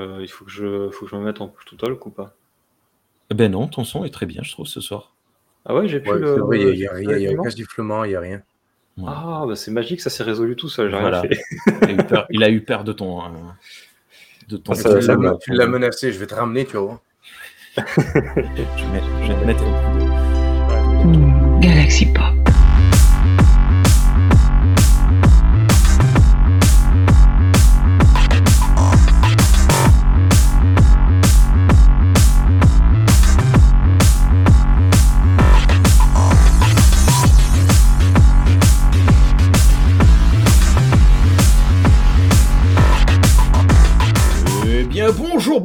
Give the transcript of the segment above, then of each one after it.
Euh, il faut que, je, faut que je me mette en push to talk ou pas Eh Ben non, ton son est très bien, je trouve, ce soir. Ah ouais, j'ai plus Ouais, le. il y a, a- a- il y a aucun sifflement, il n'y a rien. Ouais. Ah, bah c'est magique, ça s'est résolu tout seul, j'ai rien Voilà. fait. Il, a eu peur, il a eu peur de ton. euh, de ton Ah, Tu ça- l'as- ça tu va. l'as menacé, je vais te ramener, tu voir. Je vais, je vais te mettre un coup de- Hmm, Galaxy Pop.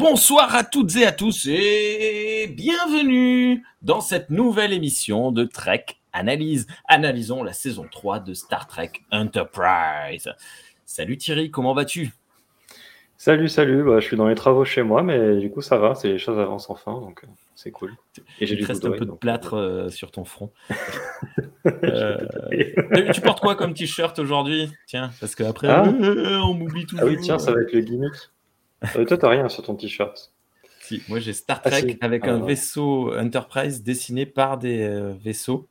Bonsoir à toutes et à tous et bienvenue dans cette nouvelle émission de Trek Analyse. Analysons la saison 3 de Star Trek Enterprise. Salut Thierry, comment vas-tu? Salut, salut, bah, je suis dans les travaux chez moi, mais du coup ça va, c'est les choses avancent enfin, donc euh, c'est cool. Et j'ai reste un peu de donc, plâtre euh, sur ton front. Euh, tu- portes quoi comme t-shirt aujourd'hui? Tiens, parce qu'après, Ah. euh, on m'oublie toujours. Ah oui, tiens, ça va être le gimmick. Euh, toi, t'as rien sur ton t-shirt. Si, moi j'ai Star Ah, Trek si. avec Ah, un ouais. vaisseau Enterprise dessiné par des euh, vaisseaux.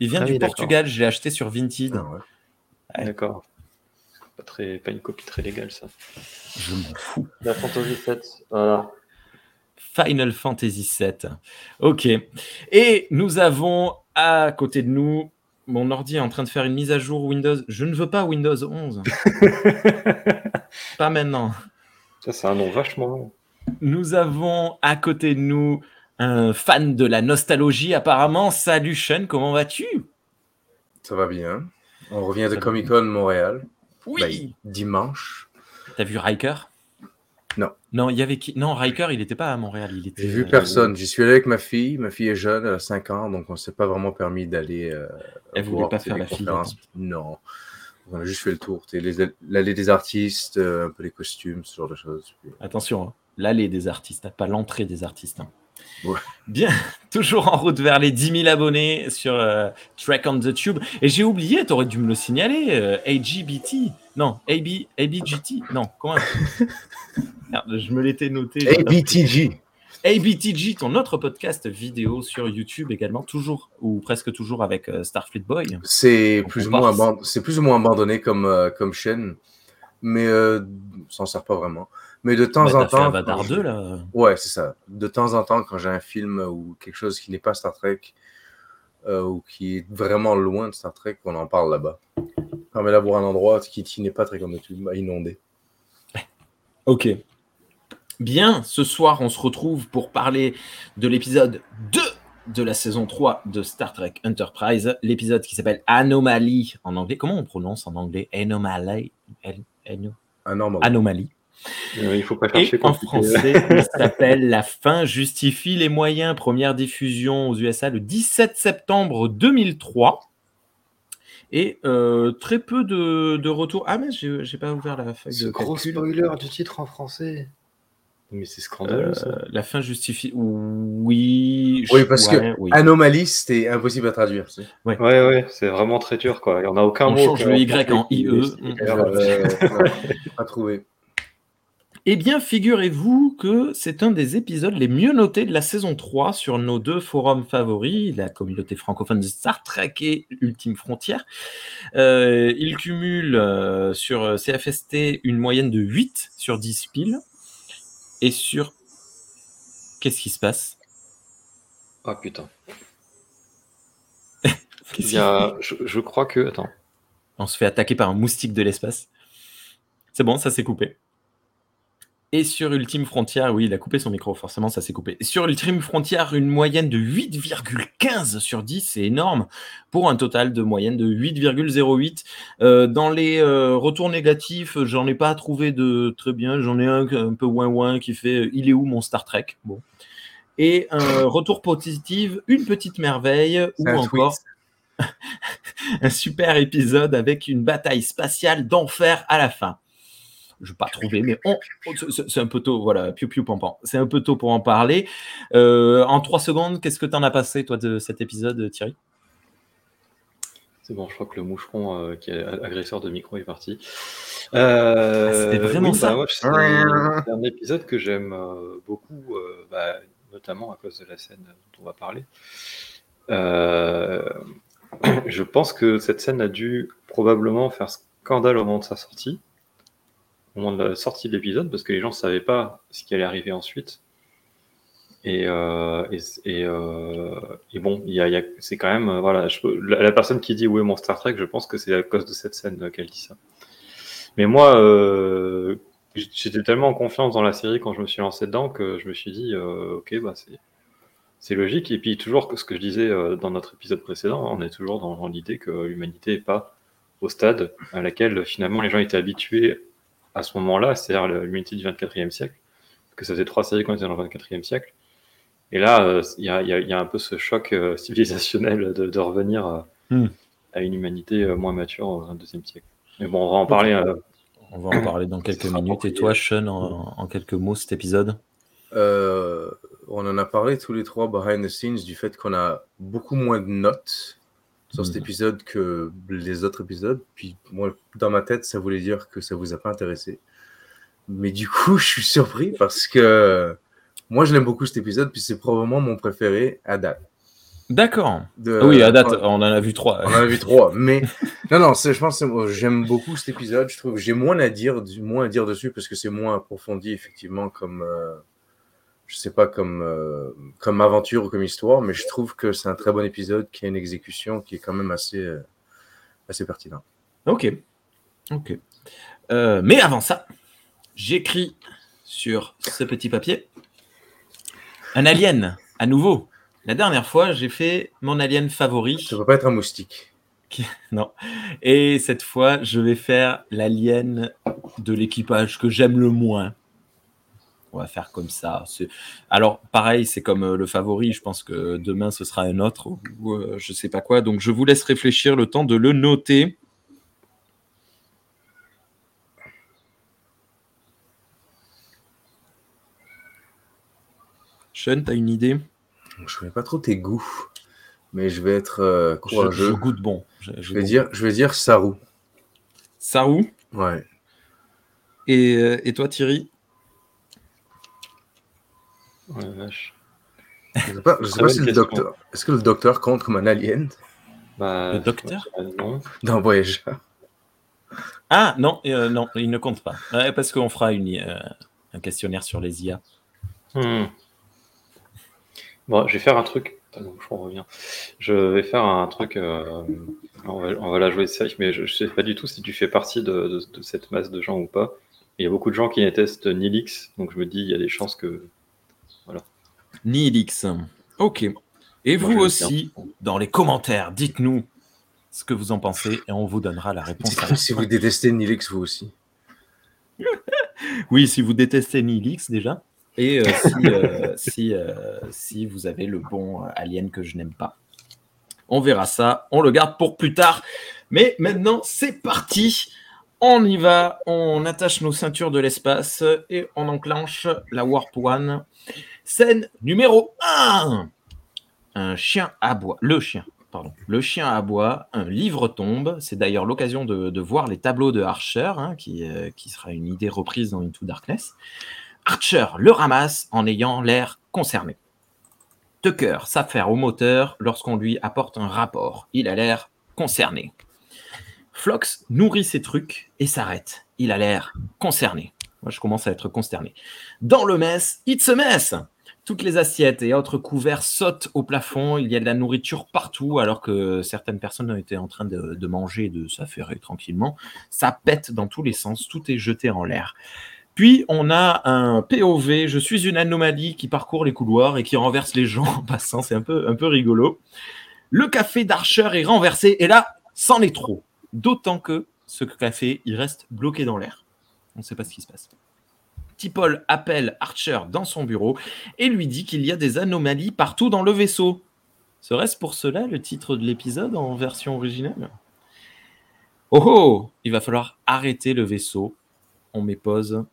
Il vient Ah du oui. Portugal, je l'ai acheté sur Vinted. Ah ouais. Ouais. D'accord. Pas, très, pas une copie très légale, ça. Je m'en fous. La Fantasy 7, voilà. Final Fantasy VII. Ok. Et nous avons à côté de nous, mon ordi est en train de faire une mise à jour Windows. Je ne veux pas Windows 11. pas maintenant. Ça, c'est un nom vachement long. Nous avons à côté de nous un fan de la nostalgie apparemment. Salut Sean, comment vas-tu? Ça va bien. On revient de Comic Con Montréal. Oui. Ben, dimanche. T'as vu Riker? Non. Non, il y avait qui? Non, Riker, il n'était pas à Montréal. Il était. J'ai vu euh, personne. J'y suis allé avec ma fille. Ma fille est jeune, elle a 5 ans, donc on ne s'est pas vraiment permis d'aller. Euh, Elle voulait pas faire la conférences. Non. On a juste fait le tour. L'allée des artistes, euh, un peu les costumes, ce genre de choses. Puis- Attention, hein, l'allée des artistes, hein, pas l'entrée des artistes. hein. Ouais. Bien, toujours en route vers les 10 000 abonnés sur euh, Track on the Tube. Et j'ai oublié, tu aurais dû me le signaler, euh, AGBT. Non, AB, ABGT. Non, comment? Merde, Je me l'étais noté. ABTG. ABTG, ton autre podcast vidéo sur YouTube également, toujours ou presque toujours avec euh, Starfleet Boy. C'est On plus, ou moins aban- c'est plus ou moins abandonné comme, euh, comme chaîne, mais euh, ça s'en sert pas vraiment. Mais de temps Bah, en t'as fait temps. Avatar quand 2 je- là. Ouais, c'est ça. De temps en temps, quand j'ai un film ou quelque chose qui n'est pas Star Trek euh, ou qui est vraiment loin de Star Trek, on en parle là-bas. Ça permet d'avoir un endroit qui, qui n'est pas très comme tu à inonder. Ok. Bien, ce soir, on se retrouve pour parler de l'épisode 2 de la saison 3 de Star Trek Enterprise, l'épisode qui s'appelle Anomaly en anglais. Comment on prononce en anglais? Anomaly An- Ano- Un normal. Anomaly. Euh, il faut pas chercher Et en compliqué. français, il s'appelle La fin justifie les moyens. Première diffusion aux USA le 17 septembre 2003. Et euh, très peu de, de retours. Ah, mais j'ai j'ai pas ouvert la feuille Ce de gros calcul. spoiler du titre en français. Mais c'est scandaleux, Euh, ça. la fin justifie. Oui. Oui, parce ouais, que oui. Anomalie, c'était impossible à traduire. Ouais, ouais, c'est vraiment très dur, quoi. Il n'y en a aucun On mot. change quoi. le Y en IE. Pas trouvé. Eh bien, figurez-vous que c'est un des épisodes les mieux notés de la saison 3 sur nos deux forums favoris, la communauté francophone de Star Trek et Ultime Frontière. Euh, il cumule euh, sur CFST une moyenne de 8 sur 10 piles. Et sur. Qu'est-ce qui se passe Ah putain. A... je, je crois que. Attends. On se fait attaquer par un moustique de l'espace. C'est bon, ça s'est coupé. Et sur Ultime Frontière, oui, il a coupé son micro, forcément, ça s'est coupé. Sur Ultime Frontière, une moyenne de 8,15 sur 10, c'est énorme, pour un total de moyenne de 8,08. Euh, dans les euh, retours négatifs, j'en ai pas trouvé de très bien. J'en ai un un peu ouin-ouin qui fait euh, Il est où mon Star Trek? Bon. Et un retour positif, une petite merveille, ou encore un super épisode avec une bataille spatiale d'enfer à la fin. Je n'ai pas trouvé, mais on- c'est- un peu tôt, voilà, piou piou pampan. C'est un peu tôt pour en parler. Euh, en trois secondes, qu'est-ce que tu en as passé, toi, de cet épisode, Thierry? C'est bon, je crois que le moucheron euh, qui est agresseur de micro est parti. Euh, Ah, c'était vraiment oui, ça bah, c'est un épisode que j'aime euh, beaucoup, euh, bah, notamment à cause de la scène dont on va parler. Euh, je pense que cette scène a dû probablement faire scandale au moment de sa sortie, au moment de la sortie de l'épisode, parce que les gens ne savaient pas ce qui allait arriver ensuite. Et, euh, euh, et bon, y a, y a- c'est quand même, euh, voilà, la, personne qui dit où est mon Star Trek, je pense que c'est à cause de cette scène qu'elle dit ça. Mais moi, j'étais tellement en confiance dans la série quand je me suis lancé dedans que je me suis dit, ok, bah c'est logique. Et puis toujours ce que je disais dans notre épisode précédent, on est toujours dans l'idée que l'humanité n'est pas au stade à laquelle finalement les gens étaient habitués à ce moment-là, c'est-à-dire l'humanité du 24e siècle, parce que ça faisait trois séries qu'on était dans le 24e siècle. Et là, euh, il y, a, il y a- il y a un peu ce choc euh, civilisationnel de, de revenir à, Hmm. à une humanité euh, moins mature au 22e siècle. Mais bon, on va en parler. euh, On va en parler dans quelques minutes. Et toi, Sean, en, en quelques mots, cet épisode? Euh, on en a parlé tous les trois behind the scenes du fait qu'on a beaucoup moins de notes sur cet Mhm. épisode que les autres épisodes. Puis moi, dans ma tête, ça voulait dire que ça vous a pas intéressé. Mais du coup, je suis surpris parce que moi, je l'aime beaucoup cet épisode, puis c'est probablement mon préféré à date. D'accord. Ah oui, à date, on on en a vu trois. en a vu trois, mais non, non, je pense que j'aime beaucoup cet épisode. Je trouve j'ai moins à dire, du- moins à dire dessus parce que c'est moins approfondi effectivement comme euh, je sais pas comme euh, comme aventure ou comme histoire, mais je trouve que c'est un très bon épisode qui a une exécution qui est quand même assez euh, assez pertinent. Ok. Ok. Euh, mais avant ça, j'écris sur ce petit papier un alien, à nouveau. La dernière fois, j'ai fait mon alien favori. Ça peut pas être un moustique. Non. Et cette fois, je vais faire l'alien de l'équipage que j'aime le moins. On va faire comme ça. Alors, pareil, c'est comme euh, le favori. Je pense que demain, ce sera un autre ou euh, je sais pas quoi. Donc, je vous laisse réfléchir le temps de le noter. Sean, t'as une idée? Je connais pas trop tes goûts, mais je vais être euh, je, courageux. je goûte bon. Je, Je vais dire je vais dire Saru. Saru? Ouais. Et, euh, et toi, Thierry? Oh la vache. Je sais pas, je sais pas si le docteur. Est-ce que le docteur compte comme un alien Bah, Le docteur euh, Non. dans Voyageur Ah non, euh, non, il ne compte pas. Ouais, parce qu'on fera une, euh, un questionnaire sur les IA. Hmm. Bon, je vais faire un truc. Attends, je reviens. Je vais faire un truc. euh, On, va, on va la jouer safe, mais je ne sais pas du tout si tu fais partie de, de- de cette masse de gens ou pas. Il y a beaucoup de gens qui détestent Nilix, donc je me dis il y a des chances que. Nihilix. Ok. Et Moi, vous aussi, dans les commentaires, dites-nous ce que vous en pensez et on vous donnera la réponse. à la Si fin. vous détestez Nilix, vous aussi. Oui, si vous détestez Nihilix déjà. Et euh, si, euh, si, euh, si vous avez le bon alien que je n'aime pas. On verra ça. On le garde pour plus tard. Mais maintenant, c'est parti. On y va. On attache nos ceintures de l'espace et on enclenche la Warp One. Scène numéro 1. Un chien aboie. Le chien. Pardon. Le chien aboie, un livre tombe. C'est d'ailleurs l'occasion de, de voir les tableaux de Archer, hein, qui, euh, qui sera une idée reprise dans Into Darkness. Archer le ramasse en ayant l'air concerné. Tucker s'affaire au moteur lorsqu'on lui apporte un rapport. Il a l'air concerné. Flox nourrit ses trucs et s'arrête. Il a l'air concerné. Moi, je commence à être consterné. Dans le mess, it's a mess toutes les assiettes et autres couverts sautent au plafond. Il y a de la nourriture partout, alors que certaines personnes étaient en train de, manger et de s'affairer tranquillement. Ça pète dans tous les sens. Tout est jeté en l'air. Puis on a un POV. Je suis une anomalie qui parcourt les couloirs et qui renverse les gens en passant. C'est un peu, un peu rigolo. Le café d'Archer est renversé et là, c'en est trop. D'autant que ce café, il reste bloqué dans l'air. On ne sait pas ce qui se passe. Tipol appelle Archer dans son bureau et lui dit qu'il y a des anomalies partout dans le vaisseau. Serait-ce pour cela le titre de l'épisode en version originale? Oh oh Il va falloir arrêter le vaisseau. On met pause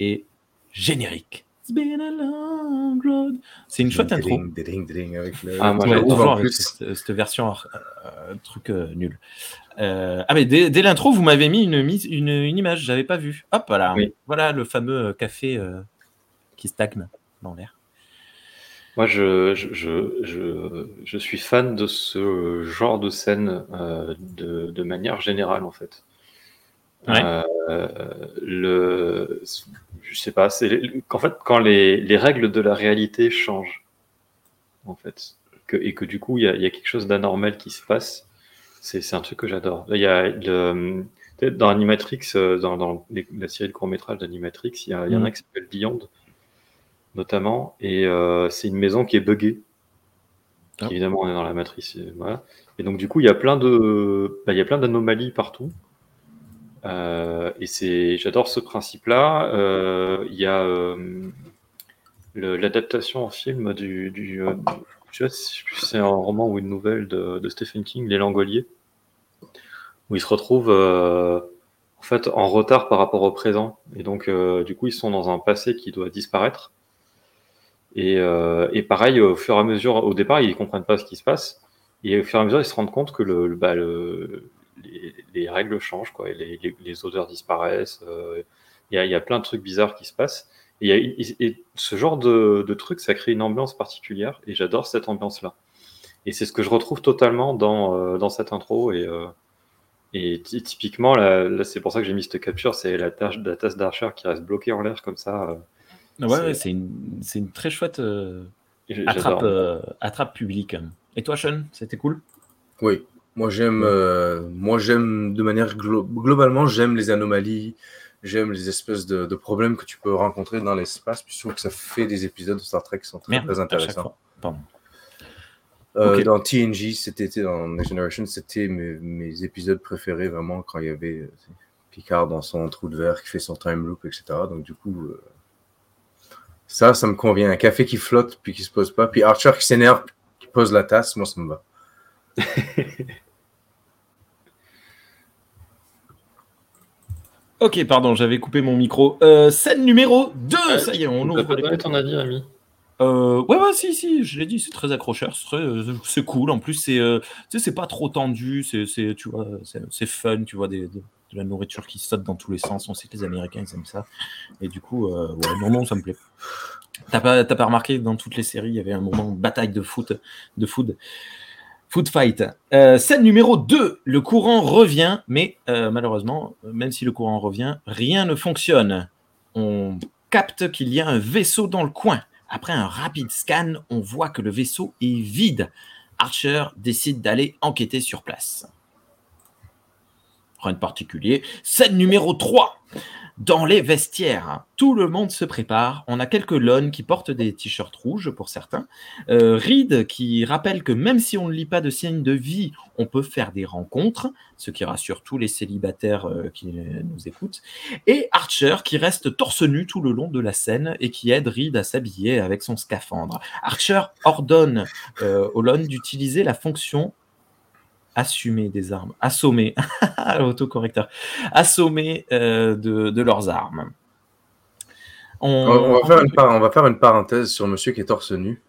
et générique. It's been a long road. C'est une chouette intro. Ding, ding, ding, avec le- Ah, moi, toujours avec plus. cette, cette version euh, truc euh, nul. Euh, ah mais dès, dès l'intro, vous m'avez mis une, mise, une, une image, j'avais pas vu. Hop voilà, Oui. voilà le fameux euh, café euh, qui stagne dans l'air. Moi, je, je, je, je, je suis fan de ce genre de scène euh, de, de manière générale, en fait. Ouais. Euh, le, je sais pas, c'est qu'en fait, quand les, les règles de la réalité changent, en fait, que, et que du coup, il y a, il y a quelque chose d'anormal qui se passe, c'est un truc que j'adore. Il y a le, dans Animatrix, euh, dans, dans les- la série de courts-métrages d'Animatrix, il y, a, il y en a Mm. un qui s'appelle Beyond, notamment, et euh, c'est une maison qui est buggée. Ah. Évidemment, on est dans la matrice, et voilà. Et donc, du coup, il y a plein de, bah, il y a plein d'anomalies partout. Euh, et c'est, j'adore ce principe-là. Euh, il y a euh, l'adaptation en film du, du je sais pas si c'est un roman ou une nouvelle de, Stephen King, Les Langoliers, où ils se retrouvent en fait en retard par rapport au présent. Et donc, du coup, ils sont dans un passé qui doit disparaître. Et, pareil, au fur et à mesure, au départ, ils comprennent pas ce qui se passe. Et au fur et à mesure, ils se rendent compte que le- bah, le- les, les règles changent, quoi. Et les, les- les odeurs disparaissent. euh, Il y, a, il y a plein de trucs bizarres qui se passent. Et, il y a- et- et ce genre de, de truc, ça crée une ambiance particulière. Et j'adore cette ambiance-là. Et c'est ce que je retrouve totalement dans, euh, dans cette intro. Et, euh, et typiquement, là, là, c'est pour ça que j'ai mis cette capture, c'est la, tasse d'Archer qui reste bloquée en l'air comme ça. euh, Ouais, C'est- ouais, une, très chouette euh, attrape, euh, attrape publique. Et toi, Sean, c'était cool? Oui, moi j'aime, euh, moi j'aime de manière glo- globalement j'aime les anomalies, j'aime les espèces de, de problèmes que tu peux rencontrer dans l'espace. Puis je trouve que ça fait des épisodes de Star Trek qui sont très, Merde, intéressants. Pardon. Euh. Dans TNG, c'était dans Next Generation, c'était mes, mes épisodes préférés vraiment quand il y avait euh, Picard dans son trou de verre qui fait son time loop, etc. Donc du coup, euh, ça, ça me convient. Un café qui flotte puis qui se pose pas, puis Archer qui s'énerve, qui pose la tasse, moi ça me va. Ok, pardon, j'avais coupé mon micro. Euh, scène numéro 2, Euh, ça y est, on Tu ouvre donner ton avis, Ami Euh, ouais, ouais, si, si, je l'ai dit, c'est très accrocheur, c'est très, euh, c'est cool. En plus, c'est, tu c'est pas trop tendu, c'est, c'est, tu vois, c'est, fun, tu vois, des, des- de la nourriture qui saute dans tous les sens. On sait que les Américains, ils aiment ça. Et du coup, ouais, non, non, ça me plaît. T'as pas, t'as pas remarqué que dans toutes les séries, il y avait un moment de bataille de foot, de food, food fight. Euh, scène numéro 2, le courant revient, mais euh, malheureusement, même si le courant revient, rien ne fonctionne. On capte qu'il y a un vaisseau dans le coin. Après un rapide scan, on voit que le vaisseau est vide. Archer décide d'aller enquêter sur place. Particulier. Scène numéro 3. Dans les vestiaires, tout le monde se prépare. On a quelques lones qui portent des t-shirts rouges pour certains. Euh, Reed qui rappelle que même si on ne lit pas de signes de vie, on peut faire des rencontres, ce qui rassure tous les célibataires euh, qui nous écoutent. Et Archer qui reste torse nu tout le long de la scène et qui aide Reed à s'habiller avec son scaphandre. Archer ordonne euh, aux d'utiliser la fonction assumer des armes, assommer, autocorrecteur, assommer euh, de, de leurs armes. On, On, on va faire une par- on va faire une parenthèse sur monsieur qui est torse nu.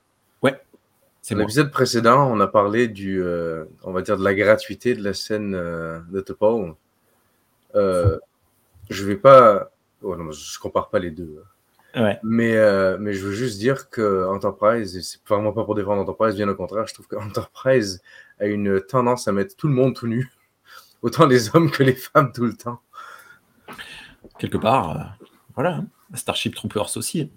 C'est Dans l'épisode précédent, on a parlé du, euh, on va dire de la gratuité de la scène euh, de Topol. Euh, je vais pas, oh non, je compare pas les deux. Ouais. Mais, euh, mais je veux juste dire que Enterprise, c'est vraiment pas pour défendre Enterprise, bien au contraire, je trouve que Enterprise a une tendance à mettre tout le monde tout nu, autant les hommes que les femmes tout le temps. Quelque part, euh, voilà, hein. Starship Troopers aussi.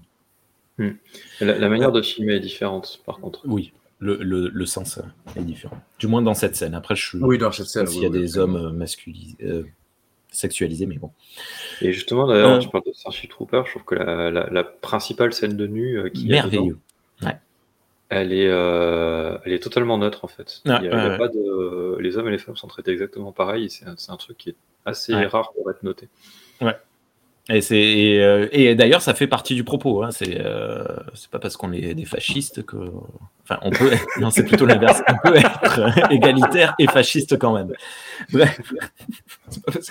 La, la manière de filmer est différente, par contre. Oui, le, le, le sens est différent. Du moins dans cette scène. Après, je suis Oui, dans cette scène. s'il oui, y a oui, des hommes euh, masculisés, euh, sexualisés, mais bon. Et justement, d'ailleurs, Euh. tu parles de Starship Trooper, je trouve que la, la- la principale scène de nu euh, qui est Merveilleux. elle est, euh, elle est totalement neutre en fait. Ouais, Il y a- il y a ouais, ouais. pas de, les hommes et les femmes sont traités exactement pareil. C'est un, un truc qui est assez Ouais. rare pour être noté. Et, euh, et d'ailleurs, ça fait partie du propos. Hein. C'est, euh, c'est pas parce qu'on est des fascistes que. Enfin, on peut. non, c'est plutôt l'inverse. On peut être égalitaire et fasciste quand même. Bref.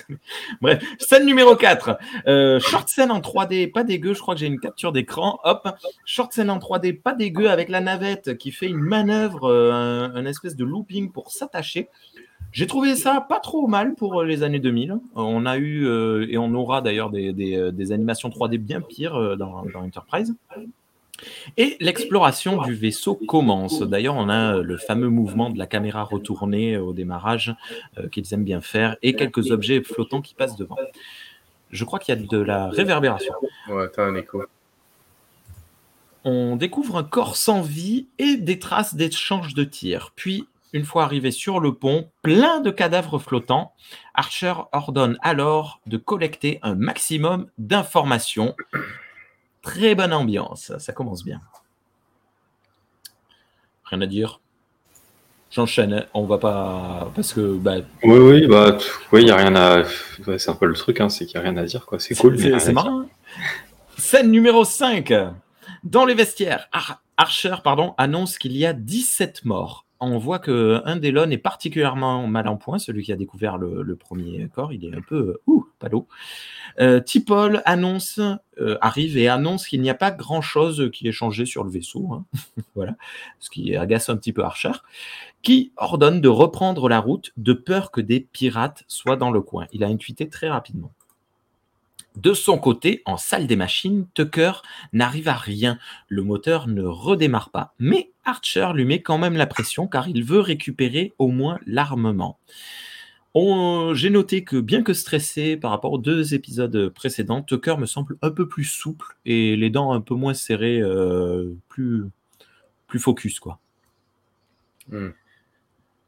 Bref. Scène numéro 4. Euh, short scène en 3D, pas dégueu. Je crois que j'ai une capture d'écran. Hop. Short scène en 3D, pas dégueu, avec la navette qui fait une manœuvre, un espèce de looping pour s'attacher. J'ai trouvé ça pas trop mal pour euh, les années 2000. On a eu, euh, et on aura d'ailleurs des, des, euh, des animations 3D bien pires dans, dans Enterprise. Et l'exploration du vaisseau commence. D'ailleurs, on a le fameux mouvement de la caméra retournée au démarrage euh, qu'ils aiment bien faire et quelques objets flottants qui passent devant. Je crois qu'il y a de la réverbération. Ouais, t'as un écho. On découvre un corps sans vie et des traces d'échange de tirs. Puis, une fois arrivé sur le pont, plein de cadavres flottants, Archer ordonne alors de collecter un maximum d'informations. Très bonne ambiance, ça commence bien. Rien à dire. J'enchaîne, hein. on va pas. Parce que. bah, Oui, oui, bah, oui, il a rien à. ouais, c'est un peu le truc, hein, c'est qu'il y a rien à dire, quoi. C'est cool. C'est marrant. hein. Scène numéro 5. Dans les vestiaires, Ar- Archer pardon, annonce qu'il y a 17 morts. On voit que un est particulièrement mal en point, celui qui a découvert le, premier corps. Il est un peu euh, ouh, pas l'eau. Euh, T'Pol annonce, euh, arrive et annonce qu'il n'y a pas grand-chose qui est changé sur le vaisseau. hein. voilà, ce qui agace un petit peu Archer, qui ordonne de reprendre la route de peur que des pirates soient dans le coin. Il a intuité très rapidement. De son côté, en salle des machines, Tucker n'arrive à rien. Le moteur ne redémarre pas. Mais Archer lui met quand même la pression car il veut récupérer au moins l'armement. J'ai noté que bien que stressé par rapport aux deux épisodes précédents, Tucker me semble un peu plus souple et les dents un peu moins serrées, euh, plus, plus focus quoi. Hmm.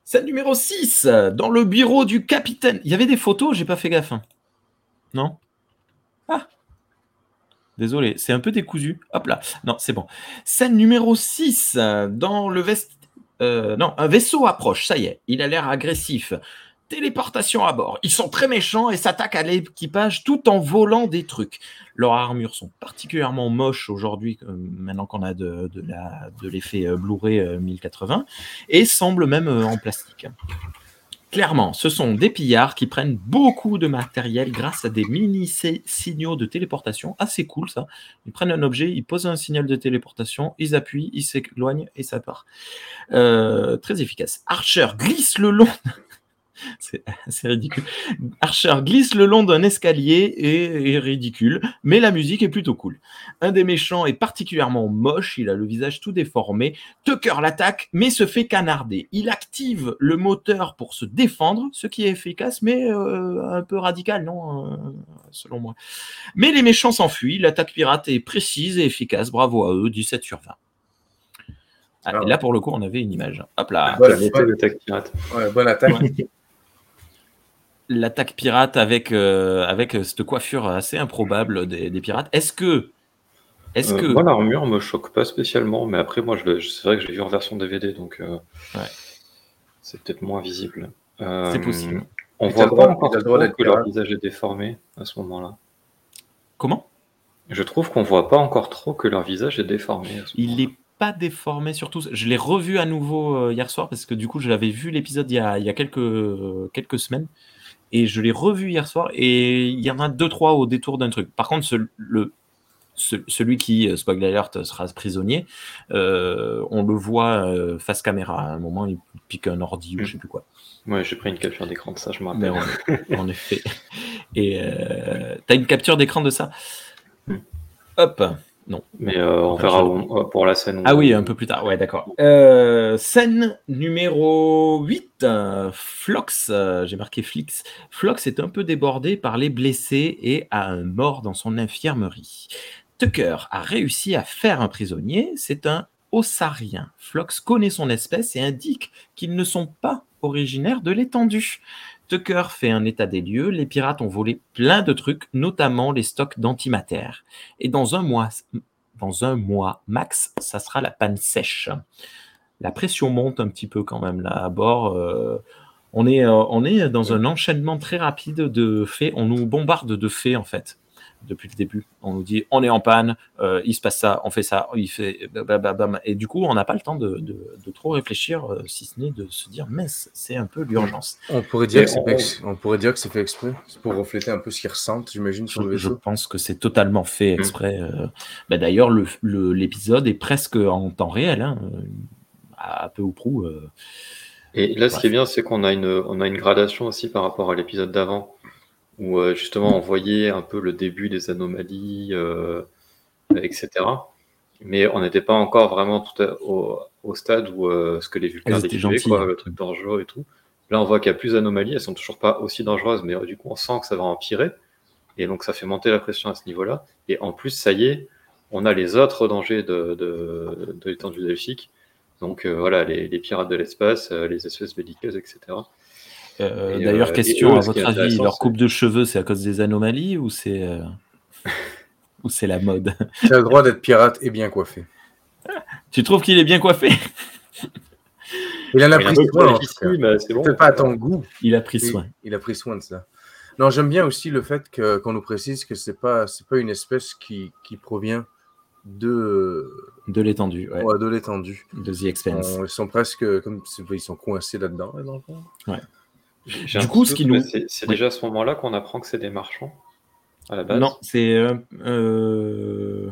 Scène numéro 6, dans le bureau du capitaine. Il y avait des photos, j'ai pas fait gaffe. hein. Non? Désolé, c'est un peu décousu. Hop là. Non, c'est bon. Scène numéro 6, dans le vest... euh, un vaisseau approche, ça y est. Il a l'air agressif. Téléportation à bord. Ils sont très méchants et s'attaquent à l'équipage tout en volant des trucs. Leurs armures sont particulièrement moches aujourd'hui, euh, maintenant qu'on a de, l'effet euh, Blu-ray euh, 1080, et semblent même en plastique. Clairement, ce sont des pillards qui prennent beaucoup de matériel grâce à des mini si- signaux de téléportation. Assez cool ça. Ils prennent un objet, ils posent un signal de téléportation, ils appuient, ils s'éloignent et ça part. Euh, très efficace. Archer glisse le long. C'est ridicule. Archer glisse le long d'un escalier et est ridicule, mais la musique est plutôt cool. Un des méchants est particulièrement moche, il a le visage tout déformé. Tucker l'attaque, mais se fait canarder. Il active le moteur pour se défendre, ce qui est efficace, mais euh, un peu radical, non euh, Selon moi. Mais les méchants s'enfuient, l'attaque pirate est précise et efficace, bravo à eux, 17 sur 20. Ah, Ah et là, pour le coup, on avait une image. Hop là. Voilà, était l'attaque pirate? Ouais, bonne attaque. l'attaque pirate avec, euh, avec euh, cette coiffure assez improbable des, des pirates. Est-ce que. Est-ce Euh, que. Moi, l'armure me choque pas spécialement, mais après, moi, c'est vrai que je l'ai vu en version DVD, donc euh, Ouais. c'est peut-être moins visible. Euh, C'est possible. On a voit droit- pas encore trop que leur visage est déformé à ce moment-là. Comment? Je trouve qu'on voit pas encore trop que leur visage est déformé. à ce Il n'est pas déformé, surtout. Je l'ai revu à nouveau hier soir parce que du coup, je l'avais vu l'épisode il y a, il y a quelques, quelques semaines. Et je l'ai revu hier soir. Et il y en a deux, trois au détour d'un truc. Par contre, ce- le, ce- celui qui, euh, spoiler alert, sera prisonnier, euh, on le voit euh, face caméra. À un moment, il pique un ordi ou je sais plus quoi. Ouais, j'ai pris une capture d'écran de ça, je me Mais rappelle. en, en effet. Et euh, t'as une capture d'écran de ça? Hmm. Hop. Mais euh, on verra où- euh, pour la scène. où- Ah oui, un peu plus tard. Ouais, d'accord. Euh, scène numéro 8. euh, Flox, euh, j'ai marqué Flix. Flox est un peu débordé par les blessés et a un mort dans son infirmerie. Tucker a réussi à faire un prisonnier. C'est un Ossarien. Flox connaît son espèce et indique qu'ils ne sont pas originaires de l'étendue. Tucker fait un état des lieux. Les pirates ont volé plein de trucs, notamment les stocks d'antimatter. Et dans un mois, dans un mois max, ça sera la panne sèche. La pression monte un petit peu quand même là à bord. euh, on, est, euh, on est dans un enchaînement très rapide de faits. On nous bombarde de faits en fait. Depuis le début. On nous dit on est en panne, euh, il se passe ça, on fait ça, il fait et du coup on n'a pas le temps de, de, trop réfléchir, euh, si ce n'est de se dire mais c'est un peu l'urgence. On pourrait dire que c'est on... pourrait dire que c'est fait exprès, pour refléter un peu ce qu'ils ressentent, j'imagine sur le vaisseau. Je pense que c'est totalement fait mm. exprès. Euh. Bah, d'ailleurs l'épisode est presque en temps réel, hein, à peu ou prou. Et là, ce qui est bien, c'est qu'on a une, on a une gradation aussi par rapport à l'épisode d'avant où euh, justement on voyait un peu le début des anomalies, euh, etc. Mais on n'était pas encore vraiment tout au, stade où euh, ce que les vulcains décrivaient, quoi, le truc dangereux et tout. Là, on voit qu'il y a plus d'anomalies, elles sont toujours pas aussi dangereuses, mais du coup, on sent que ça va empirer. Et donc, ça fait monter la pression à ce niveau-là. Et en plus, ça y est, on a les autres dangers de, de, de l'étendue delphique. Donc, voilà, les, les, pirates de l'espace, les espèces belliqueuses, etc. Euh, d'ailleurs, euh, question, à votre avis, leur coupe de cheveux, c'est à cause des anomalies ou c'est euh, ou c'est la mode? Tu as le droit d'être pirate et bien coiffé. Tu trouves qu'il est bien coiffé? Il en a pris soin. C'est pas à ton goût. Il a pris soin. Il, a pris soin de ça. Non, j'aime bien aussi le fait qu'on nous précise que c'est pas c'est pas une espèce qui, qui provient de de l'étendue. Ouais. de l'étendue. De The Expense. ils sont presque comme ils sont coincés là-dedans. ouais. Du coup, ce qui nous. C'est déjà à ce moment-là qu'on apprend que c'est des marchands à la base Non, c'est. Euh, euh,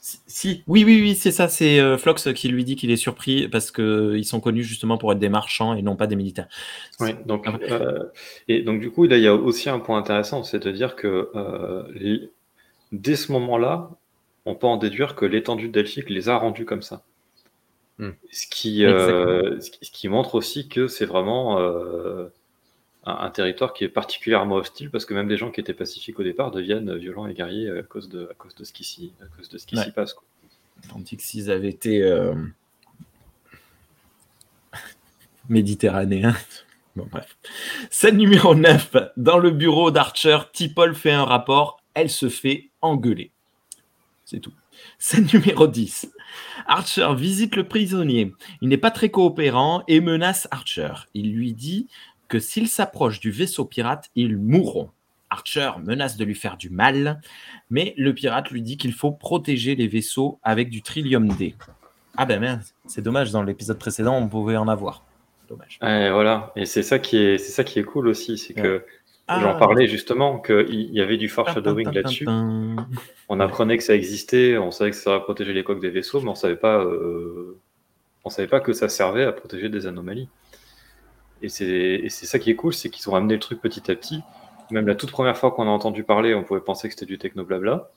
si, oui, oui, oui, c'est ça. C'est euh, Flox qui lui dit qu'il est surpris parce qu'ils sont connus justement pour être des marchands et non pas des militaires. Oui, donc, et donc du coup, il y a aussi un point intéressant, c'est de dire que dès ce moment-là, on peut en déduire que l'étendue delphique les a rendus comme ça. Hmm. Ce, qui, euh, ce, qui, montre aussi que c'est vraiment euh, un, territoire qui est particulièrement hostile parce que même des gens qui étaient pacifiques au départ deviennent violents et guerriers à cause de, à cause de ce qui s'y passe. Quoi. Tandis que s'ils avaient été euh, méditerranéens. Bon, bref. Scène numéro 9. Dans le bureau d'Archer, Tipol fait un rapport. Elle se fait engueuler. C'est tout. Scène numéro 10. Archer visite le prisonnier. Il n'est pas très coopérant et menace Archer. Il lui dit que s'il s'approche du vaisseau pirate, ils mourront. Archer menace de lui faire du mal, mais le pirate lui dit qu'il faut protéger les vaisseaux avec du Trillium D. Ah ben merde, c'est dommage, dans l'épisode précédent, on pouvait en avoir. Dommage. Et voilà, et c'est ça qui est, c'est ça qui est cool aussi, c'est que J'en ah. parlais justement qu'il y avait du foreshadowing là-dessus. On apprenait que ça existait, on savait que ça servait à protéger les coques des vaisseaux, mais on savait pas, euh, on savait pas que ça servait à protéger des anomalies. Et c'est ça qui est cool, c'est qu'ils ont ramené le truc petit à petit. Même la toute première fois qu'on a entendu parler, on pouvait penser que c'était du technoblabla.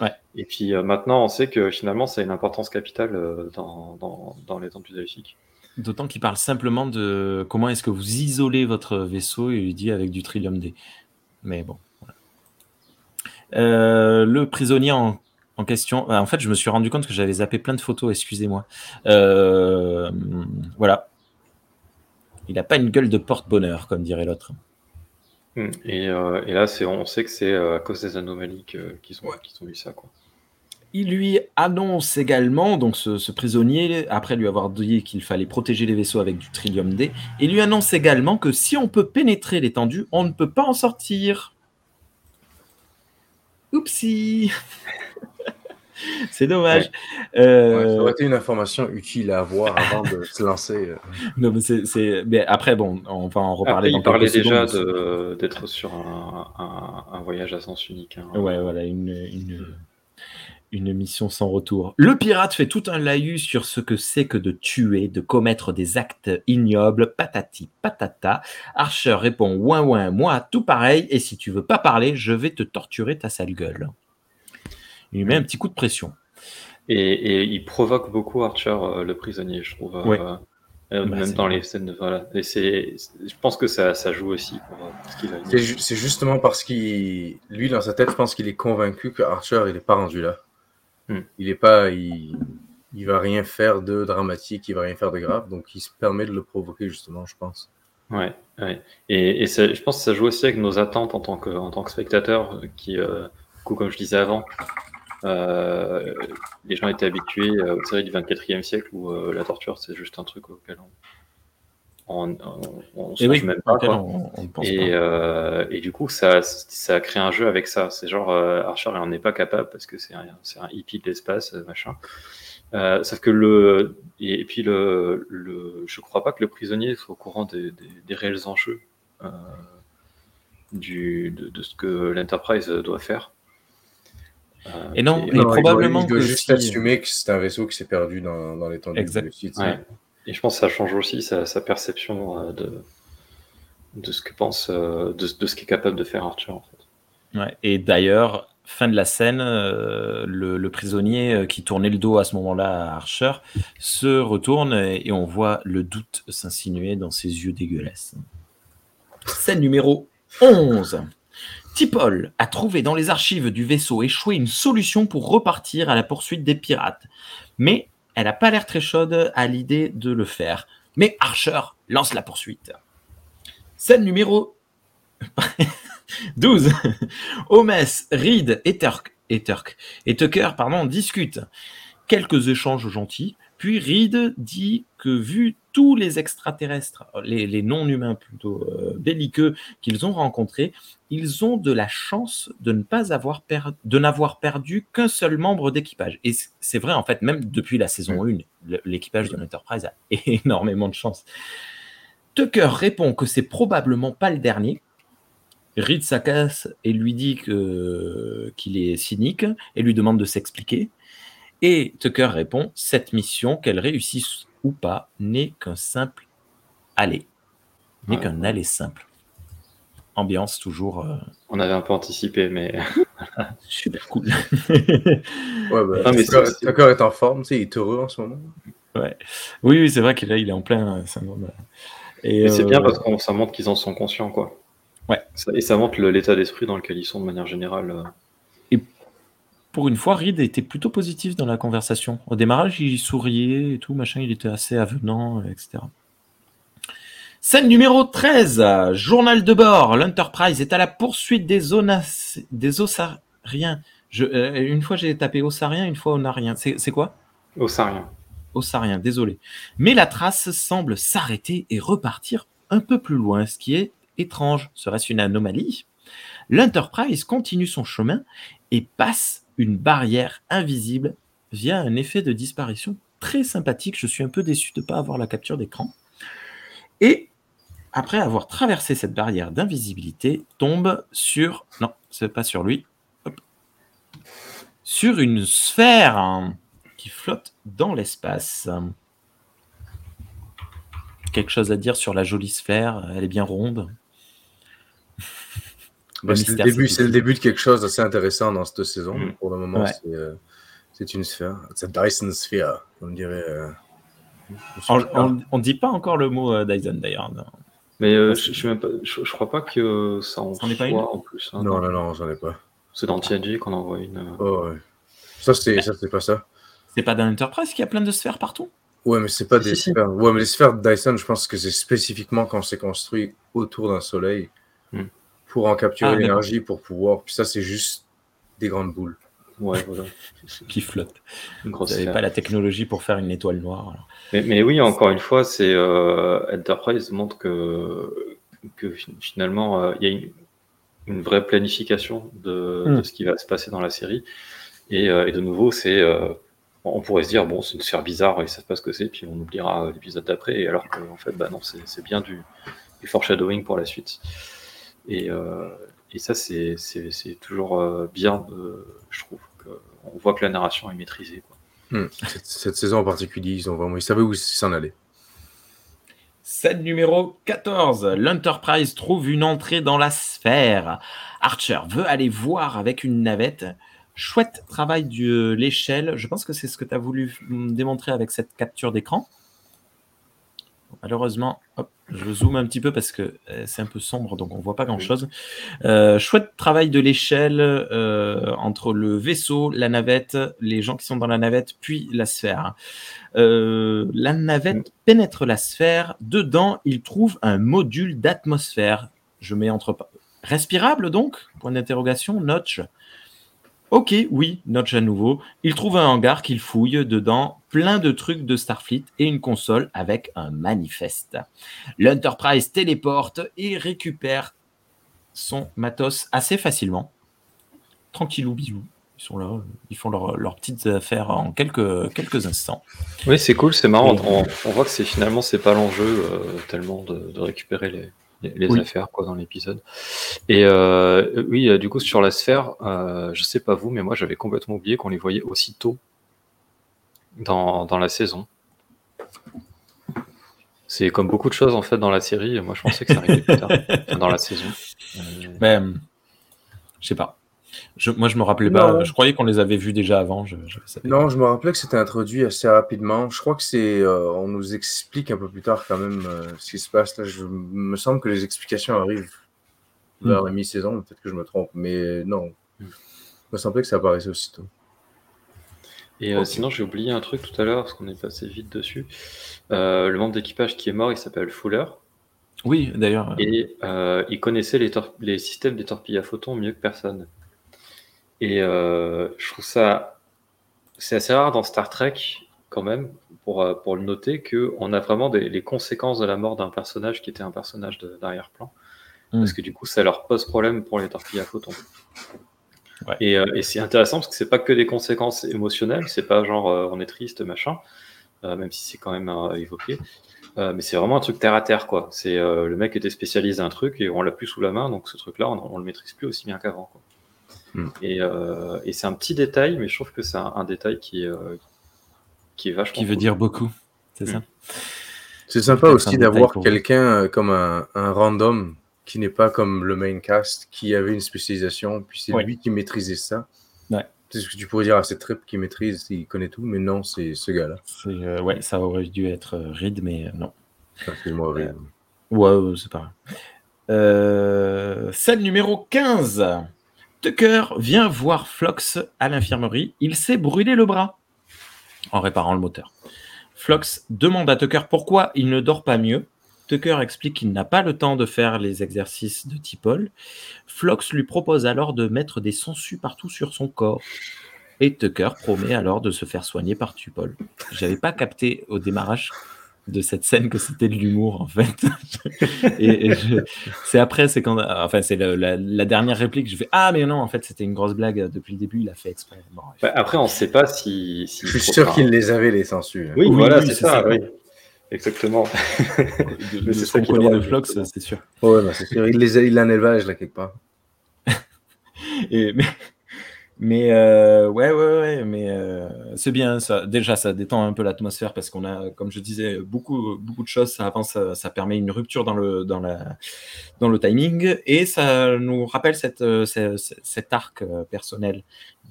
Ouais. Et puis euh, maintenant, on sait que finalement, ça a une importance capitale euh, dans, dans, dans l'étendue delphique. D'autant qu'il parle simplement de comment est-ce que vous isolez votre vaisseau et il dit avec du Trillium D. Mais bon. Euh, le prisonnier en, question. Euh, en fait, je me suis rendu compte que j'avais zappé plein de photos, excusez-moi. Euh, voilà. Il n'a pas une gueule de porte-bonheur, comme dirait l'autre. Hmm. Et, là, on sait que c'est à cause des anomalies qu'ils ont, ont eu ça. Quoi. Il lui annonce également, donc ce, prisonnier, après lui avoir dit qu'il fallait protéger les vaisseaux avec du Trillium D, il lui annonce également que si on peut pénétrer l'étendue, on ne peut pas en sortir. Oupsie C'est dommage. Euh, ça aurait été une information utile à avoir avant de se lancer. Euh. Non, mais, c'est, mais après, bon, on va en reparler. il parlait déjà d'être sur un, voyage à sens unique. Hein. Ouais, voilà, une, une mission sans retour. Le pirate fait tout un laïus sur ce que c'est que de tuer, de commettre des actes ignobles, patati patata. Archer répond ouin ouin, moi tout pareil, et si tu veux pas parler, je vais te torturer ta sale gueule. Il lui met un petit coup de pression. Et, il provoque beaucoup Archer, euh, le prisonnier, je trouve. Euh, euh, bah, même dans les scènes, voilà. Et je pense que ça, ça joue aussi. C'est justement parce qu'il, lui, dans sa tête, je pense qu'il est convaincu que Archer, il n'est pas rendu là. Hmm. Il est pas, il, il va rien faire de dramatique, il va rien faire de grave, donc il se permet de le provoquer justement, je pense. Ouais, ouais. Et, et je pense que ça joue aussi avec nos attentes en tant que, en tant que spectateur, qui, euh, coup, comme je disais avant, euh, les gens étaient habitués aux séries du 24e siècle où euh, la torture c'est juste un truc auquel on, on, oui, même pas. quoi. on, on ne pense Et, pas. euh, et du coup, ça, ça a créé un jeu avec ça. C'est genre, euh, Archer, il en est pas capable parce que c'est un, hippie de l'espace, euh, machin. Euh, sauf que le. Et, et puis, le, le, je crois pas que le prisonnier soit au courant des, des, des réels enjeux euh, du, de, de ce que l'Enterprise doit faire. Euh, Et non, et- Non, il doit- probablement il doit que juste si- assumer que c'est un vaisseau qui s'est perdu dans, dans l'étendue du site. Ouais. Et je pense que ça change aussi sa, perception euh, de, de ce que pense, euh, de, de ce qu'est capable de faire fait. Ouais. Et d'ailleurs, fin de la scène, euh, le, prisonnier qui tournait le dos à ce moment-là à Archer se retourne et, et on voit le doute s'insinuer dans ses yeux dégueulasses. Scène numéro 11. Tipol a trouvé dans les archives du vaisseau échoué une solution pour repartir à la poursuite des pirates. Mais elle n'a pas l'air très chaude à l'idée de le faire. Mais Archer lance la poursuite. Scène numéro 12. Holmes, Reed et Turk, et Turk et Tucker pardon, discutent. Quelques échanges gentils, puis Reed dit que vu tous les extraterrestres, les, les non-humains plutôt euh, belliqueux qu'ils ont rencontrés, ils ont de la chance de ne pas avoir per- de n'avoir perdu qu'un seul membre d'équipage. Et c'est vrai en fait, même depuis la saison 1, le- l'équipage de l'Enterprise a énormément de chance. Tucker répond que c'est probablement pas le dernier, Reed s'acasse et lui dit qu'il est cynique et lui demande de s'expliquer. Et Tucker répond Cette mission, qu'elle réussisse ou pas, n'est qu'un simple aller. N'est Ouais. qu'un aller simple. Ambiance toujours euh, On avait un peu anticipé, mais super cool. Ouais, bah, Non, mais Tucker, est en forme, il est heureux en ce moment. oui, oui, c'est vrai qu'il est- il est en plein euh, syndrome. Et, c'est euh, bien parce que ça montre qu'ils en sont conscients, quoi. Ouais. Ça- et ça montre l'état d'esprit dans lequel ils sont de manière générale. Pour une fois, Reed était plutôt positif dans la conversation. Au démarrage, il souriait et tout, machin, il était assez avenant, etc. Scène numéro 13, journal de bord. L'Enterprise est à la poursuite des, onas, des Ossariens. Je, euh, une fois, j'ai tapé Ossariens, une fois Onariens. C'est quoi? Au Sarien. Ossarien, désolé. Mais la trace semble s'arrêter et repartir un peu plus loin, ce qui est étrange. Serait-ce une anomalie? L'Enterprise continue son chemin et passe une barrière invisible via un effet de disparition très sympathique. Je suis un peu déçu de ne pas avoir la capture d'écran. Et après avoir traversé cette barrière d'invisibilité, tombe sur... Non, c'est pas sur lui. Sur une sphère hein, qui flotte dans l'espace. Quelque chose à dire sur la jolie sphère? Elle est bien ronde. Le c'est le, début, c'est le début de quelque chose d'assez intéressant dans cette saison. Mm. Pour le moment, Ouais. c'est, euh, c'est une sphère. C'est Dyson Sphere, on dirait. euh, On ne dit pas encore le mot euh, Dyson d'ailleurs. non. Mais euh, je, je, sais même pas- je- je crois pas que ça en est pas soit une en plus. hein. Non, non, non, j'en ai pas. C'est dans TNG qu'on envoie une. euh, Oh, ouais. Ça, c'est, ça, c'est pas ça. C'est pas dans Enterprise qui a plein de sphères partout? Ouais, mais c'est pas Si, des si. sphères. Ouais, mais les sphères de Dyson, je pense que c'est spécifiquement quand c'est construit autour d'un soleil Hmm. Pour en capturer Ah, l'énergie pour pouvoir. Puis ça, c'est juste des grandes boules. Ouais, voilà. Qui flottent. Vous n'avez pas la technologie pour faire une étoile noire. alors. Mais, mais oui, encore une fois, c'est euh, Enterprise montre que, que fi- finalement, euh, il y a une, une vraie planification de, Mm. de ce qui va se passer dans la série. Et, euh, et de nouveau, c'est euh, on pourrait se dire bon, c'est une sphère bizarre, ils savent pas ce que c'est, puis on oubliera l'épisode d'après. Et alors qu'en fait, bah non, c'est c'est bien du, du foreshadowing pour la suite. Et, euh, et ça, c'est c'est- c'est toujours euh, bien, de- je trouve. que on voit que la narration est maîtrisée. Quoi. Hmm. Cette, cette saison en particulier, ils ont vraiment, ils savaient où s'en allaient. Scène numéro 14. L'Enterprise trouve une entrée dans la sphère. Archer veut aller voir avec une navette. Chouette travail de l'échelle. Je pense que c'est ce que tu as voulu démontrer avec cette capture d'écran. Malheureusement, hop, je zoome un petit peu parce que euh, c'est un peu sombre, donc on voit pas grand-chose. Euh, chouette travail de l'échelle euh, entre le vaisseau, la navette, les gens qui sont dans la navette, puis la sphère. Euh, la navette pénètre la sphère. Dedans, il trouve un module d'atmosphère. Je mets entre respirable donc? Point d'interrogation. Notch. Ok, oui, notch à nouveau. Il trouve un hangar qu'il fouille dedans, plein de trucs de Starfleet et une console avec un manifeste. L'Enterprise téléporte et récupère son matos assez facilement. Tranquillou bisous. Ils sont là, ils font leurs leurs petites affaires en quelques, quelques instants. Oui, c'est cool, c'est marrant. On, on voit que c'est finalement c'est pas l'enjeu euh, tellement de, de récupérer les, les, les Oui. affaires quoi dans l'épisode. Et euh, oui, euh, du coup sur la sphère, euh, je sais pas vous, mais moi j'avais complètement oublié qu'on les voyait aussitôt dans, dans la saison. C'est comme beaucoup de choses en fait dans la série. Moi je pensais que ça arrivait plus tard dans la saison. Euh, Ben, je sais pas. Je, moi, je me rappelais pas. Je croyais qu'on les avait vus déjà avant. Je, je Non, je me rappelais que c'était introduit assez rapidement. Je crois que c'est. euh, on nous explique un peu plus tard quand même euh, ce qui se passe. Là, je me semble que les explications arrivent vers Mm. la mi-saison. Peut-être que je me trompe, mais non. Mm. Il me semblait que ça apparaissait aussitôt. Et euh, sinon, j'ai oublié un truc tout à l'heure parce qu'on est passé vite dessus. Euh, le membre d'équipage qui est mort, il s'appelle Fuller. Oui, d'ailleurs. Et euh, il connaissait les systèmes des torpilles à photons mieux que personne. Et euh, je trouve ça. C'est assez rare dans Star Trek, quand même, pour, euh, pour le noter, qu'on a vraiment des, les conséquences de la mort d'un personnage qui était un personnage d'arrière-plan. Mm. Parce que du coup, ça leur pose problème pour les torpilles à photons. Ouais. Et, euh, et c'est intéressant parce que c'est pas que des conséquences émotionnelles, c'est pas genre euh, on est triste, machin, euh, même si c'est quand même évoqué. Mais c'est vraiment un truc terre à terre, quoi. C'est le mec était spécialisé un truc et on l'a plus sous la main, donc ce truc-là, on, on le maîtrise plus aussi bien qu'avant. Et, euh, et c'est un petit détail, mais je trouve que c'est un, un détail qui, est, euh, qui est vachement. Qui veut cool. dire beaucoup. C'est Mm. ça C'est sympa aussi d'avoir quelqu'un euh, comme un, un random qui n'est pas comme le main cast, qui avait une spécialisation, puis c'est Ouais. lui qui maîtrisait ça. Ouais. C'est ce que tu pourrais dire à cette trip qui maîtrise, il connaît tout, mais non, c'est ce gars-là. Euh, Ouais, ça aurait dû être euh, Reed, mais euh, non. Enfin, c'est moi, oui. Ouais, ouais, c'est pas grave. Euh, scène numéro 15. Tucker vient voir Flox à l'infirmerie. Il s'est brûlé le bras en réparant le moteur. Flox demande à Tucker pourquoi il ne dort pas mieux. Tucker explique qu'il n'a pas le temps de faire les exercices de Tipol. Flox lui propose alors de mettre des sangsues partout sur son corps. Et Tucker promet alors de se faire soigner par Tupol. J'avais pas capté au démarrage de cette scène que c'était de l'humour en fait. et c'est après, c'est quand, enfin c'est la, la dernière réplique, je fais ah mais non en fait c'était une grosse blague depuis le début, il a fait exprès. Bon. Bah, après, on ne sait pas si. si Je suis sûr qu'il les avait, les censures. Oui, Oui, voilà, oui, c'est ça, ça. oui. Exactement. de, c'est ce ça qu'on connaît de drôle, Flox, justement. c'est sûr. Ouais, bah, c'est sûr. Il, les a, il a un élevage, là, quelque part. Et- mais mais euh, ouais, ouais, ouais, mais euh, c'est bien. Déjà, ça détend un peu l'atmosphère parce qu'on a, comme je disais, beaucoup, beaucoup de choses. Ça avance, ça, ça permet une rupture dans le, timing et ça nous rappelle cette, euh, ce- ce- cet arc euh, personnel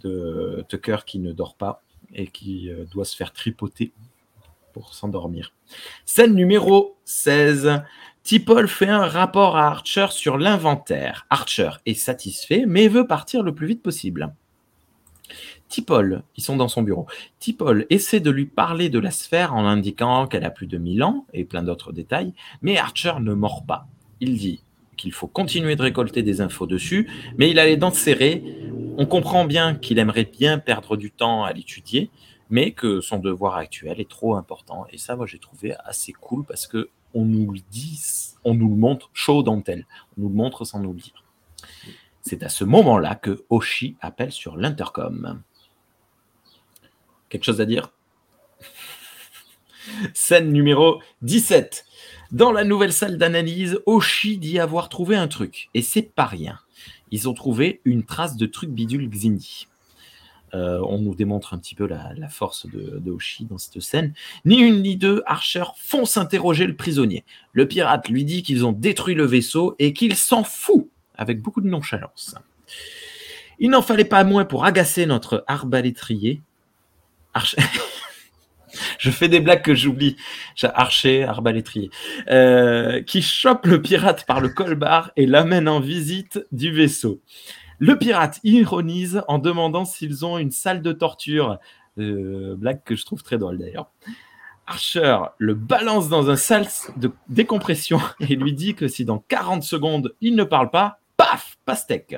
de Tucker qui ne dort pas et qui euh, doit se faire tripoter pour s'endormir. Scène numéro 16. Tipol fait un rapport à Archer sur l'inventaire. Archer est satisfait, mais veut partir le plus vite possible. Tipol, ils sont dans son bureau. Tipol essaie de lui parler de la sphère en indiquant qu'elle a plus de 1000 ans et plein d'autres détails, mais Archer ne mord pas. Il dit qu'il faut continuer de récolter des infos dessus, mais il a les dents serrées. On comprend bien qu'il aimerait bien perdre du temps à l'étudier, mais que son devoir actuel est trop important. Et ça, moi, j'ai trouvé assez cool parce que on nous le dit, on nous le montre chaud dentelle. On nous le montre sans nous le dire. C'est à ce moment-là que Oshi appelle sur l'intercom. Quelque chose à dire? Scène numéro 17. Dans la nouvelle salle d'analyse, Oshi dit avoir trouvé un truc. Et c'est pas rien. Ils ont trouvé une trace de truc bidule Xindi. Euh, on nous démontre un petit peu la, force de, Oshi dans cette scène. Ni une ni deux, Archer fonce interroger le prisonnier. Le pirate lui dit qu'ils ont détruit le vaisseau et qu'il s'en fout avec beaucoup de nonchalance. Il n'en fallait pas moins pour agacer notre arbalétrier. Je fais des blagues que j'oublie. Archer, arbalétrier. Euh, qui chope le pirate par le colbar et l'amène en visite du vaisseau. Le pirate ironise en demandant s'ils ont une salle de torture. Euh, blague que je trouve très drôle d'ailleurs. Archer le balance dans un sas de décompression et lui dit que si dans 40 secondes il ne parle pas, paf, pastèque.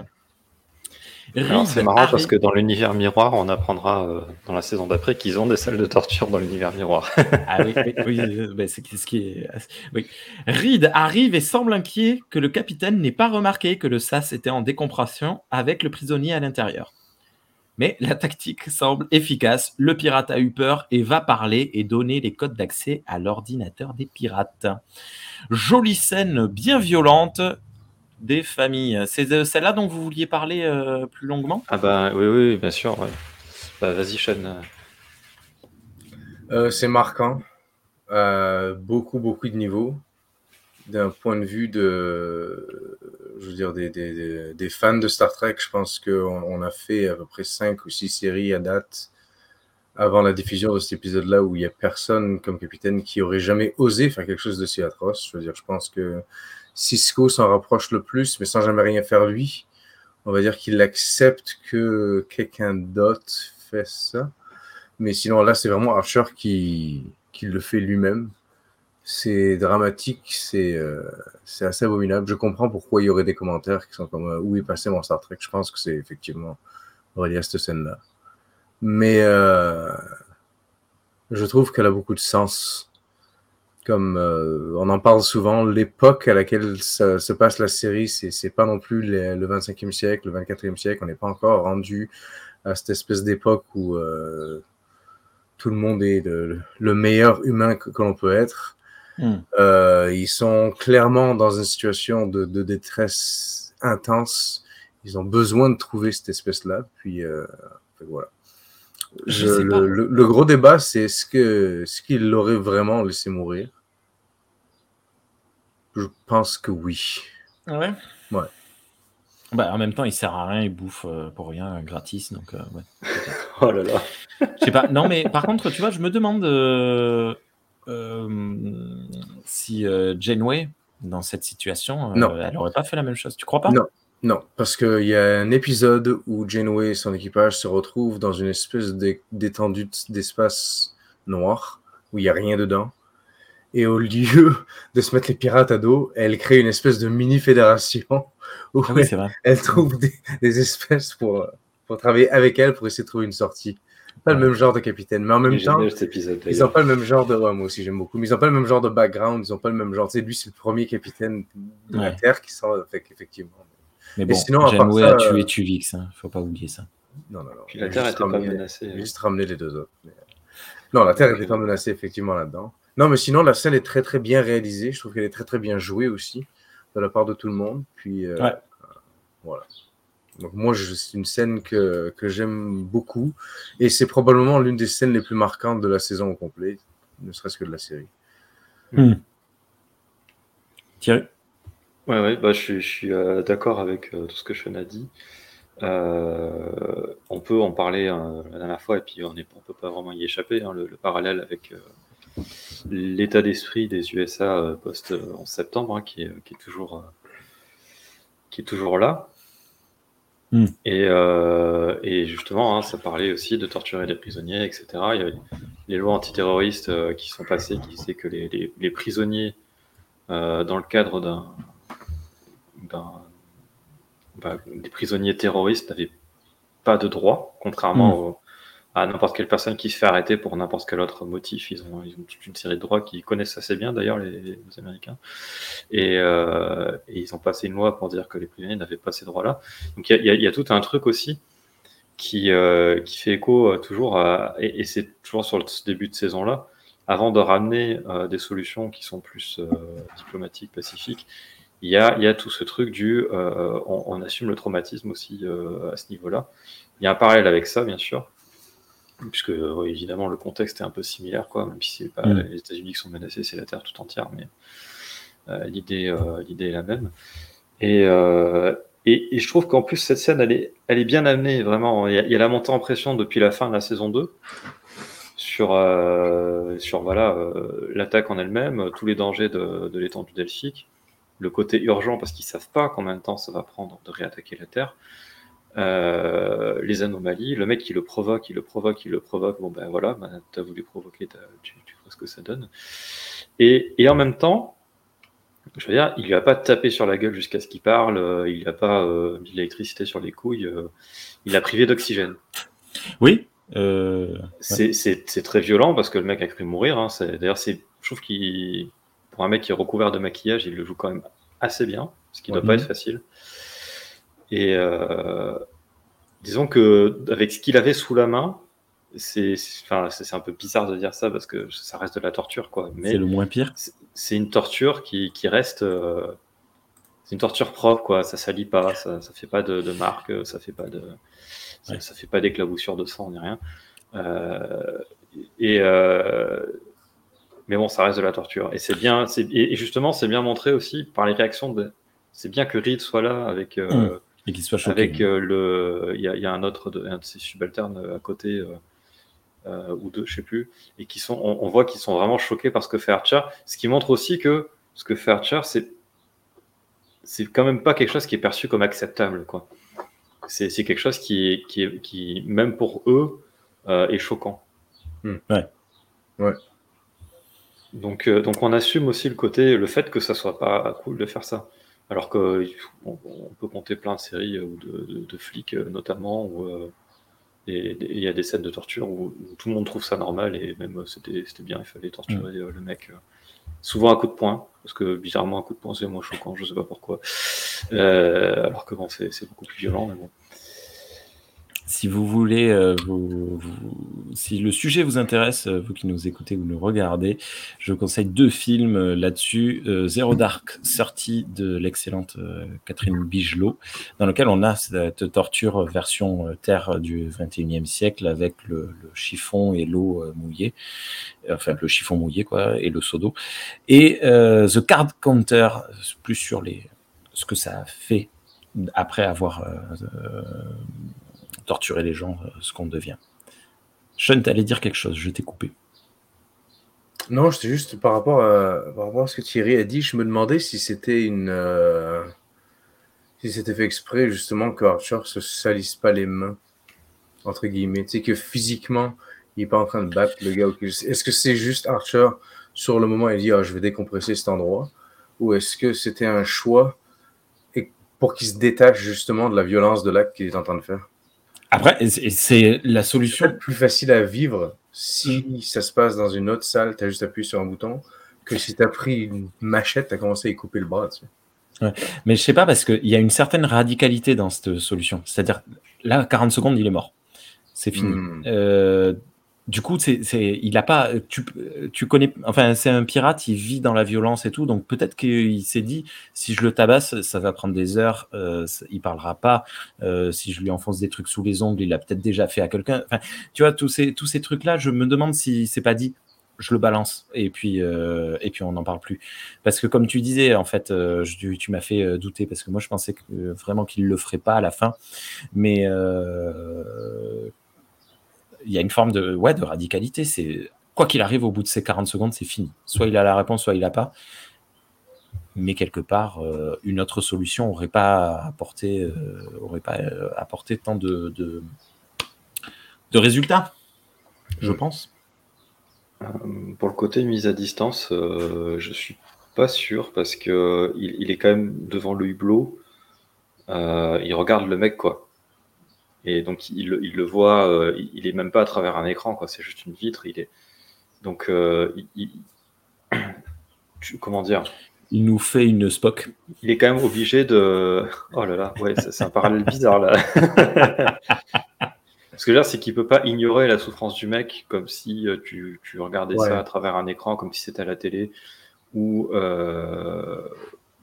C'est marrant parce que dans l'univers miroir, on apprendra euh, dans la saison d'après qu'ils ont des salles de torture dans l'univers miroir. ah oui, oui, bah, c'est ce qui est. Oui. Reed arrive et semble inquiet que le capitaine n'ait pas remarqué que le SAS était en décompression avec le prisonnier à l'intérieur. Mais la tactique semble efficace. Le pirate a eu peur et va parler et donner les codes d'accès à l'ordinateur des pirates. Jolie scène bien violente des familles. C'est celle-là dont vous vouliez parler euh, plus longuement? Ah bah oui, oui, bien sûr. Bah, vas-y, Sean. Euh, c'est marquant. Euh, beaucoup, beaucoup de niveaux. D'un point de vue de, je veux dire, des, des, des, fans de Star Trek, je pense qu'on on a fait à peu près 5 ou 6 séries à date avant la diffusion de cet épisode-là où il n'y a personne comme capitaine qui aurait jamais osé faire quelque chose de si atroce. Je veux dire, je pense que Cisco s'en rapproche le plus, mais sans jamais rien faire lui. On va dire qu'il accepte que quelqu'un d'autre fait ça. Mais sinon, là, c'est vraiment Archer qui, qui le fait lui-même. C'est dramatique, c'est euh, assez abominable. Je comprends pourquoi il y aurait des commentaires qui sont comme euh, Où est passé mon Star Trek Je pense que c'est effectivement relié à cette scène-là. Mais euh, je trouve qu'elle a beaucoup de sens comme euh, on en parle souvent, l'époque à laquelle se passe la série, c'est pas non plus le 25e siècle, le 24e siècle. On n'est pas encore rendu à cette espèce d'époque où euh, tout le monde est le, meilleur humain que, l'on peut être. Hmm. Euh, ils sont clairement dans une situation de, détresse intense. Ils ont besoin de trouver cette espèce-là. Puis voilà. Le, gros débat, c'est est-ce que ce qu'il l'aurait vraiment laissé mourir Je pense que oui. Ah ouais? Ouais. Bah, en même temps, il sert à rien, il bouffe euh, pour rien, gratis, donc euh, ouais. oh là là. Je sais pas. Non, mais par contre, tu vois, je me demande euh, si Janeway, dans cette situation, elle aurait pas fait la même chose. Tu crois pas? Non. Non, parce qu'il y a un épisode où Janeway et son équipage se retrouvent dans une espèce d'étendue d'espace noir où il n'y a rien dedans. Et au lieu de se mettre les pirates à dos, elle crée une espèce de mini-fédération où ah elle, elle, trouve des, espèces pour, pour travailler avec elle pour essayer de trouver une sortie. Pas le même genre de capitaine, mais en même temps, ils n'ont pas le même genre de. Ouais, moi aussi, j'aime beaucoup. Mais ils n'ont pas le même genre de background, ils n'ont pas le même genre. Tu sais, lui, c'est le premier capitaine de la Terre qui sort. Fait effectivement. Mais bon, sinon, Janeway a tué Tuvix, hein. faut pas oublier ça. Non, non, non. Puis la Terre n'était pas menacée. Juste ramener les deux autres. Non, la Terre n'était pas menacée effectivement là-dedans. Non, mais sinon, la scène est très très bien réalisée. Je trouve qu'elle est très très bien jouée aussi de la part de tout le monde. Puis euh, ouais. voilà. Donc moi, c'est une scène que, que j'aime beaucoup. Et c'est probablement l'une des scènes les plus marquantes de la saison au complet, ne serait-ce que de la série. Hmm. Thierry? Ouais, ouais, bah, je suis, euh, d'accord avec euh, tout ce que Sean a dit. Euh, on peut en parler la dernière fois et puis on ne peut pas vraiment y échapper. Hein, le, parallèle avec l'état d'esprit des USA post 11 septembre, hein, qui, est, qui, est, toujours, qui est toujours là. Hmm. Et, et justement, hein, ça parlait aussi de torturer les prisonniers, etc. Il y a les lois antiterroristes qui sont passées qui disaient que les, les, les prisonniers, dans le cadre d'un bah, des prisonniers terroristes n'avaient pas de droit, contrairement hmm. à n'importe quelle personne qui se fait arrêter pour n'importe quel autre motif. Ils ont, toute une série de droits qu'ils connaissent assez bien, d'ailleurs, les, Américains. Euh, et, ils ont passé une loi pour dire que les prisonniers n'avaient pas ces droits-là. Donc il y, a tout un truc aussi qui, euh, qui fait écho euh, toujours à, et, c'est toujours sur ce début de saison-là, avant de ramener des solutions qui sont plus diplomatiques, pacifiques, il y a, tout ce truc du euh, on, assume le traumatisme aussi euh, à ce niveau-là. Il y a un parallèle avec ça, bien sûr, puisque évidemment le contexte est un peu similaire, quoi, même si c'est pas les États-Unis qui sont menacés, c'est la Terre tout entière, mais euh, l'idée, l'idée est la même. Et, et, je trouve qu'en plus cette scène, elle est, elle est bien amenée, vraiment. Il y, a, la montée en pression depuis la fin de la saison 2 sur, sur voilà l'attaque en elle-même, tous les dangers de, de l'étendue delphique le côté urgent parce qu'ils savent pas combien de temps ça va prendre de réattaquer la Terre. Euh, les anomalies, le mec qui le provoque, il le provoque, il le provoque, bon ben voilà, ben, tu as voulu provoquer, tu, vois ce que ça donne. Et, en même temps, Je veux dire, il lui a pas tapé sur la gueule jusqu'à ce qu'il parle, euh, il a pas euh, mis de l'électricité sur les couilles, il a privé d'oxygène. Oui. euh, C'est très violent parce que le mec a cru mourir. hein. D'ailleurs, je trouve qu'il, pour un mec qui est recouvert de maquillage, il le joue quand même assez bien, ce qui ne doit pas être facile. Et euh, disons que avec ce qu'il avait sous la main, c'est enfin, un peu bizarre de dire ça parce que ça reste de la torture, quoi. Mais c'est le moins pire. c'est- c'est une torture qui, qui reste. euh, c'est une torture propre, quoi. Ça salit pas, ça, ça fait pas de, de marque, ça fait pas de, ça, Ouais. ça fait pas d'éclaboussure de sang ni rien. Euh, et euh, mais bon, ça reste de la torture. Et c'est bien. c'est- Et justement, c'est bien montré aussi par les réactions. De, c'est bien que Reed soit là avec. euh, Mm. Et qu'il soit choqué. avec euh, le, il y, a- il y a un autre de, un de ses subalternes euh, à côté euh, euh, ou deux, je sais plus, et qui sont, on, on voit qu'ils sont vraiment choqués par ce que fait Archer, ce qui montre aussi que ce que fait Archer, c'est c'est quand même pas quelque chose qui est perçu comme acceptable, quoi. C'est quelque chose qui est, qui est, qui même pour eux euh, est choquant. Hmm. Ouais. Ouais. Donc, euh, donc on assume aussi le côté, le fait que ça soit pas cool de faire ça. Alors qu'on on peut compter plein de séries euh, de, de- de flics euh, notamment où euh, il y a des scènes de torture où, tout le monde trouve ça normal et même c'était bien, il fallait torturer le mec. souvent à coup de poing, parce que bizarrement un coup de poing c'est moins choquant, je sais pas pourquoi. Alors que bon, c'est beaucoup plus violent, mais bon. Si vous voulez, euh, si le sujet vous intéresse, euh, vous qui nous écoutez ou nous regardez, je vous conseille deux films euh, là-dessus. Euh, Zero Dark sorti de l'excellente Catherine Bigelow, dans lequel on a cette torture version terre du 21e siècle avec le, chiffon et l'eau mouillée, enfin le chiffon mouillé quoi, et le seau d'eau. Et The Card Counter, plus sur les, ce que ça a fait après avoir torturer les gens, euh, ce qu'on devient. Sean, t'allais dire quelque chose, je t'ai coupé. Non, c'était juste par rapport, à, par rapport à ce que Thierry a dit, je me demandais si c'était une. euh, si c'était fait exprès, justement, que Archer se salisse pas les mains, entre guillemets. Tu sais, que physiquement, il est pas en train de battre le gars. Est-ce que c'est juste Archer, sur le moment, il dit ah, je vais décompresser cet endroit? Ou est-ce que c'était un choix pour qu'il se détache justement de la violence de l'acte qu'il est en train de faire? Après, c'est- la solution. plus facile à vivre si ça se passe dans une autre salle, tu as juste appuyé sur un bouton, que si tu as pris une machette, tu as commencé à y couper le bras. Tu sais. Mais je sais pas, parce qu'il y a une certaine radicalité dans cette solution. C'est-à-dire, là, 40 secondes, il est mort. C'est fini. Hmm. Euh, du coup, c'est, il a pas. Tu, tu connais. Enfin, c'est un pirate, il vit dans la violence et tout. Donc peut-être qu'il s'est dit si je le tabasse, ça va prendre des heures. Euh, il parlera pas. Euh, si je lui enfonce des trucs sous les ongles, il l'a peut-être déjà fait à quelqu'un. Enfin, tu vois, tous ces, tous ces trucs-là, je me demande si c'est pas dit. Je le balance et puis euh, et puis on n'en parle plus parce que comme tu disais en fait euh, je- tu, tu m'as fait euh, douter parce que moi je pensais que, euh, vraiment qu'il le ferait pas à la fin mais euh, il y a une forme de, ouais, de radicalité. C'est quoi qu'il arrive au bout de ces 40 secondes, c'est fini. Soit il a la réponse, soit il n'a pas. Mais quelque part, euh, une autre solution aurait pas apporté, euh, aurait pas euh, apporté tant de, de, de résultats, je pense. Pour le côté mise à distance, euh, je suis pas sûr parce que il, il est quand même devant le hublot. Il regarde le mec quoi. Et donc il, le- il le voit. euh, il, est même pas à travers un écran quoi. C'est juste une vitre. Il est donc euh, il- comment dire? Il nous fait une Spock. Il est quand même obligé de. Oh là là, ouais, c'est un parallèle bizarre là. Ce que je veux dire, c'est qu'il peut pas ignorer la souffrance du mec comme si euh, tu, tu regardais Ouais. ça à travers un écran, comme si c'était à la télé, ou, euh,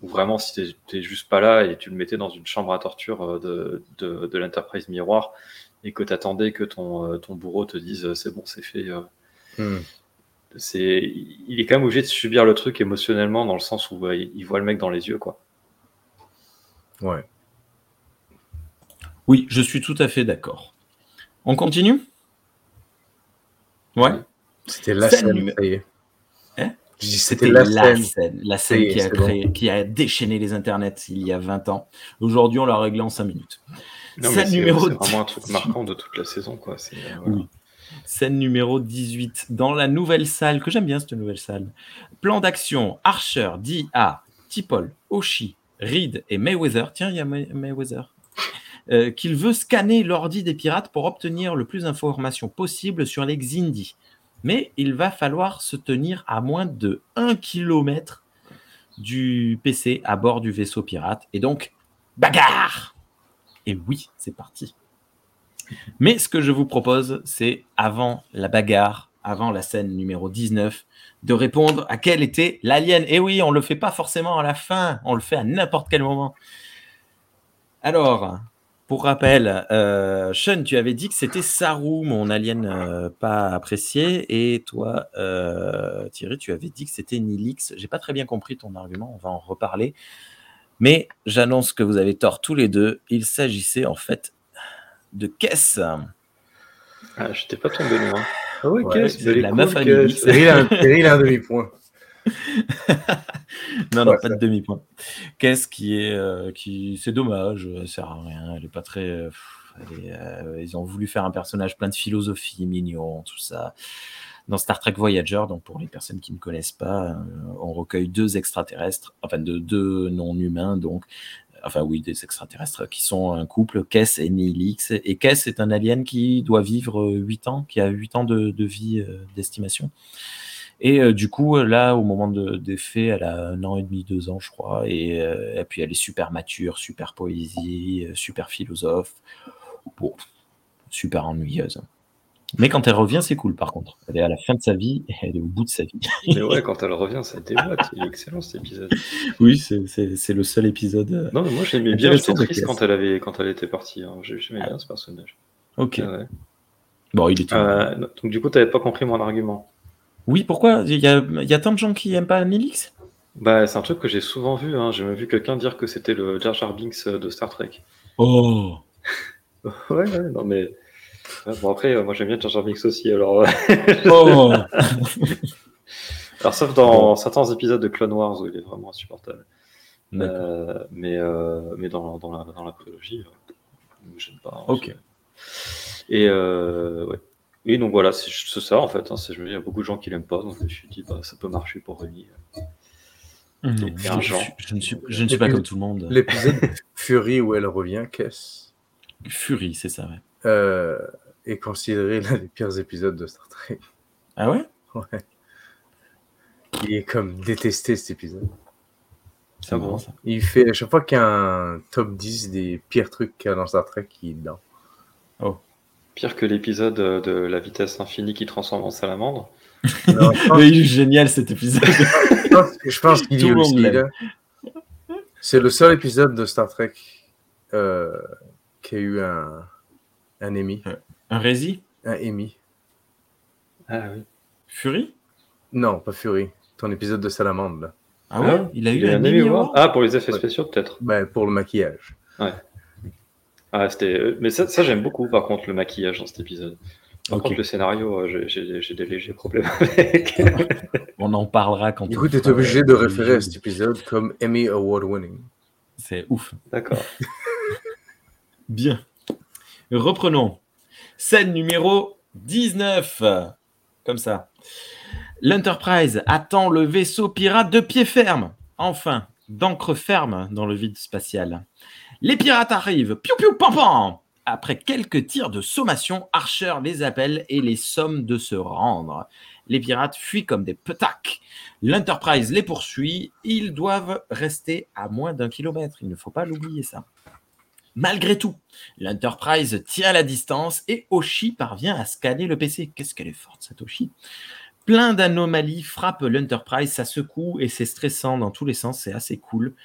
ou vraiment si t'es- juste pas là et tu le mettais dans une chambre à torture euh, de, de, de l'Enterprise Miroir et que t'attendais que ton, euh, ton bourreau te dise euh, c'est bon, c'est fait. Hmm. c'est, il est quand même obligé de subir le truc émotionnellement dans le sens où il il voit le mec dans les yeux, quoi. Ouais. Oui, je suis tout à fait d'accord. On continue? Ouais. C'était la Scène C'était la, la scène. scène, la scène qui, a c'est bon. créé, qui a déchaîné les internets il y a 20 ans. Aujourd'hui, on l'a réglé en 5 minutes. Non, Scène c'est numéro c'est vraiment un 10. truc marquant de toute la saison, quoi. Euh, voilà. Oui. Scène numéro 18. Dans la nouvelle salle, que j'aime bien cette nouvelle salle. Plan d'action. Archer dit à T'Pol, Oshi, Reed et Mayweather, tiens, il y a May- Mayweather, euh, qu'il veut scanner l'ordi des pirates pour obtenir le plus d'informations possible sur les Xindi. Mais il va falloir se tenir à moins de 1 km du PC à bord du vaisseau pirate. Et donc, bagarre Et oui, c'est parti. Mais ce que je vous propose, c'est avant la bagarre, avant la scène numéro 19, de répondre à quel était l'alien. Et oui, on ne le fait pas forcément à la fin, on le fait à n'importe quel moment. Alors, pour rappel, euh, Sean, tu avais dit que c'était Saru, mon alien euh, pas apprécié, et toi, euh, Thierry, tu avais dit que c'était Nilix. J'ai pas très bien compris ton argument, on va en reparler. Mais j'annonce que vous avez tort tous les deux. Il s'agissait en fait de Kess. Ah, j'étais pas tombé loin. Ah ouais, Ouais, la cool, meuf à a un, Cyril a un demi-point. Non, non, Ouais, pas de ça. demi-point. Qu'est-ce qui est. euh, qui... C'est dommage, elle sert à rien, elle est pas très. euh, pff, elle est, euh, ils ont voulu faire un personnage plein de philosophie, mignon, tout ça. Dans Star Trek Voyager, donc pour les personnes qui ne connaissent pas, euh, on recueille deux extraterrestres, enfin de, deux non-humains, donc. Enfin, oui, des extraterrestres qui sont un couple, Kess et Nihilix. Et Kess est un alien qui doit vivre 8 ans, qui a 8 ans de, de vie euh, d'estimation. Et euh, du coup, là, au moment de- des faits, elle a un an et demi, deux ans, je crois. Et, euh, et puis, elle est super mature, super poésie, euh, super philosophe. Bon, super ennuyeuse. Mais quand elle revient, c'est cool, par contre. Elle est à la fin de sa vie et elle est au bout de sa vie. Mais ouais, quand elle revient, ça déboîte. Il est excellent cet épisode. oui, c'est- le seul épisode. Non, mais moi je l'aimais bien. J'étais triste quand elle, avait, quand elle était partie. hein. J'ai- J'aimais bien ce personnage. Ok. Ah ouais. Bon, il est. Euh, donc du coup, t'avais pas compris mon argument. Oui, pourquoi? Il y, a, il y a tant de gens qui aiment pas Nilix Bah, c'est un truc que j'ai souvent vu. Hein. J'ai même vu quelqu'un dire que c'était le Jar Jar Binks euh, de Star Trek. Oh Ouais, ouais, non mais. Ouais, bon, après, euh, moi j'aime bien Jar Jar Binks aussi. Alors, euh, Oh alors sauf dans certains épisodes de Clone Wars où il est vraiment insupportable. Euh, mais, euh, mais dans, dans la, dans la prélogie, j'aime pas. hein, Ok. Et ouais. Et donc voilà, c'est c'est ça en fait. Hein, je me dis, il y a beaucoup de gens qui l'aiment pas, donc je me suis dit, bah, ça peut marcher pour Rémi. Non, Et je, je- ne suis, je ne suis pas comme tout le monde. L'épisode Fury où elle revient, qu'est-ce? Fury, c'est ça, ouais. euh, est considéré l'un des pires épisodes de Star Trek. Ah ouais? Ouais. Il est comme détesté cet épisode. C'est bon ça. Il fait, à chaque fois qu'il y a un top 10 des pires trucs qu'il y a dans Star Trek, il est dedans. Pire que l'épisode euh, de la vitesse infinie qui transforme en salamandre. Non, je pense- Mais il est génial cet épisode. je pense, qu'il monde aussi. C'est le seul épisode de Star Trek euh, qui a eu un, un Emmy. Un Rési Un Emmy. Ah oui. Fury? Non, pas Fury. Ton épisode de Salamandre, là. Ah ouais? Il a eu un Emmy Ah, pour les effets Ouais. spéciaux peut-être. Ben, pour le maquillage. Ah, c'était. euh, Mais ça, ça j'aime beaucoup par contre le maquillage dans cet épisode. Par contre, le scénario, euh, j'ai- j'ai j'ai des légers problèmes avec. On en parlera quand Du on coup, tu es obligé de référer à cet épisode comme Emmy Award winning. C'est ouf. D'accord. Bien. Reprenons. Scène numéro 19. Comme ça. L'Enterprise attend le vaisseau pirate de pied ferme. Enfin, d'encre ferme dans le vide spatial. Les pirates arrivent. Piou piou pam pam. Après quelques tirs de sommation, Archer les appelle et les somme de se rendre. Les pirates fuient comme des petacs. L'Enterprise les poursuit. Ils doivent rester à moins d'un kilomètre. Il ne faut pas l'oublier ça. Malgré tout, l'Enterprise tient la distance et Oshi parvient à scanner le PC. Qu'est-ce qu'elle est forte, cette Oshi Plein d'anomalies frappent l'Enterprise, ça secoue et c'est stressant dans tous les sens, c'est assez cool.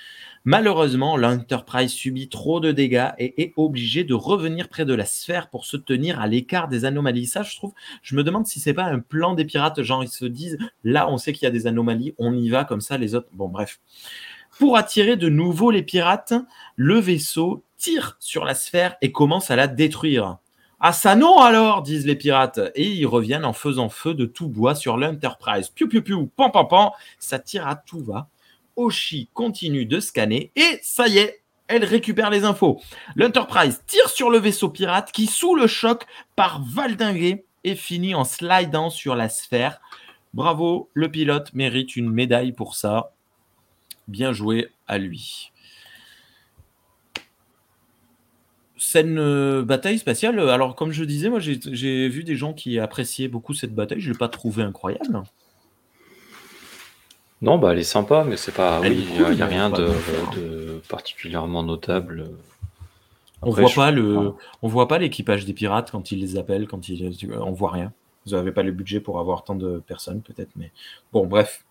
Malheureusement, l'Enterprise subit trop de dégâts et est obligée de revenir près de la sphère pour se tenir à l'écart des anomalies. Ça, je trouve, je me demande si c'est pas un plan des pirates, genre ils se disent, là on sait qu'il y a des anomalies, on y va comme ça, les autres. Bon, bref. Pour attirer de nouveau les pirates, le vaisseau tire sur la sphère et commence à la détruire. Ah ça non alors, disent les pirates, et ils reviennent en faisant feu de tout bois sur l'Enterprise. Piu piu piu, pan pan pan, ça tire à tout va. Oshi continue de scanner et ça y est, elle récupère les infos. L'Enterprise tire sur le vaisseau pirate qui, sous le choc, part valdinguer et finit en slidant sur la sphère. Bravo, le pilote mérite une médaille pour ça. Bien joué à lui. Scène euh, bataille spatiale. Alors, comme je disais, moi, j'ai vu des gens qui appréciaient beaucoup cette bataille. Je ne l'ai pas trouvé incroyable. Non, bah elle est sympa, mais c'est pas. Elle Oui, il cool, n'y a rien pas de, particulièrement notable. On voit je- pas le, on voit pas l'équipage des pirates quand ils les appellent, quand ils, on voit rien. Vous n'avez pas le budget pour avoir tant de personnes, peut-être, mais bon, bref.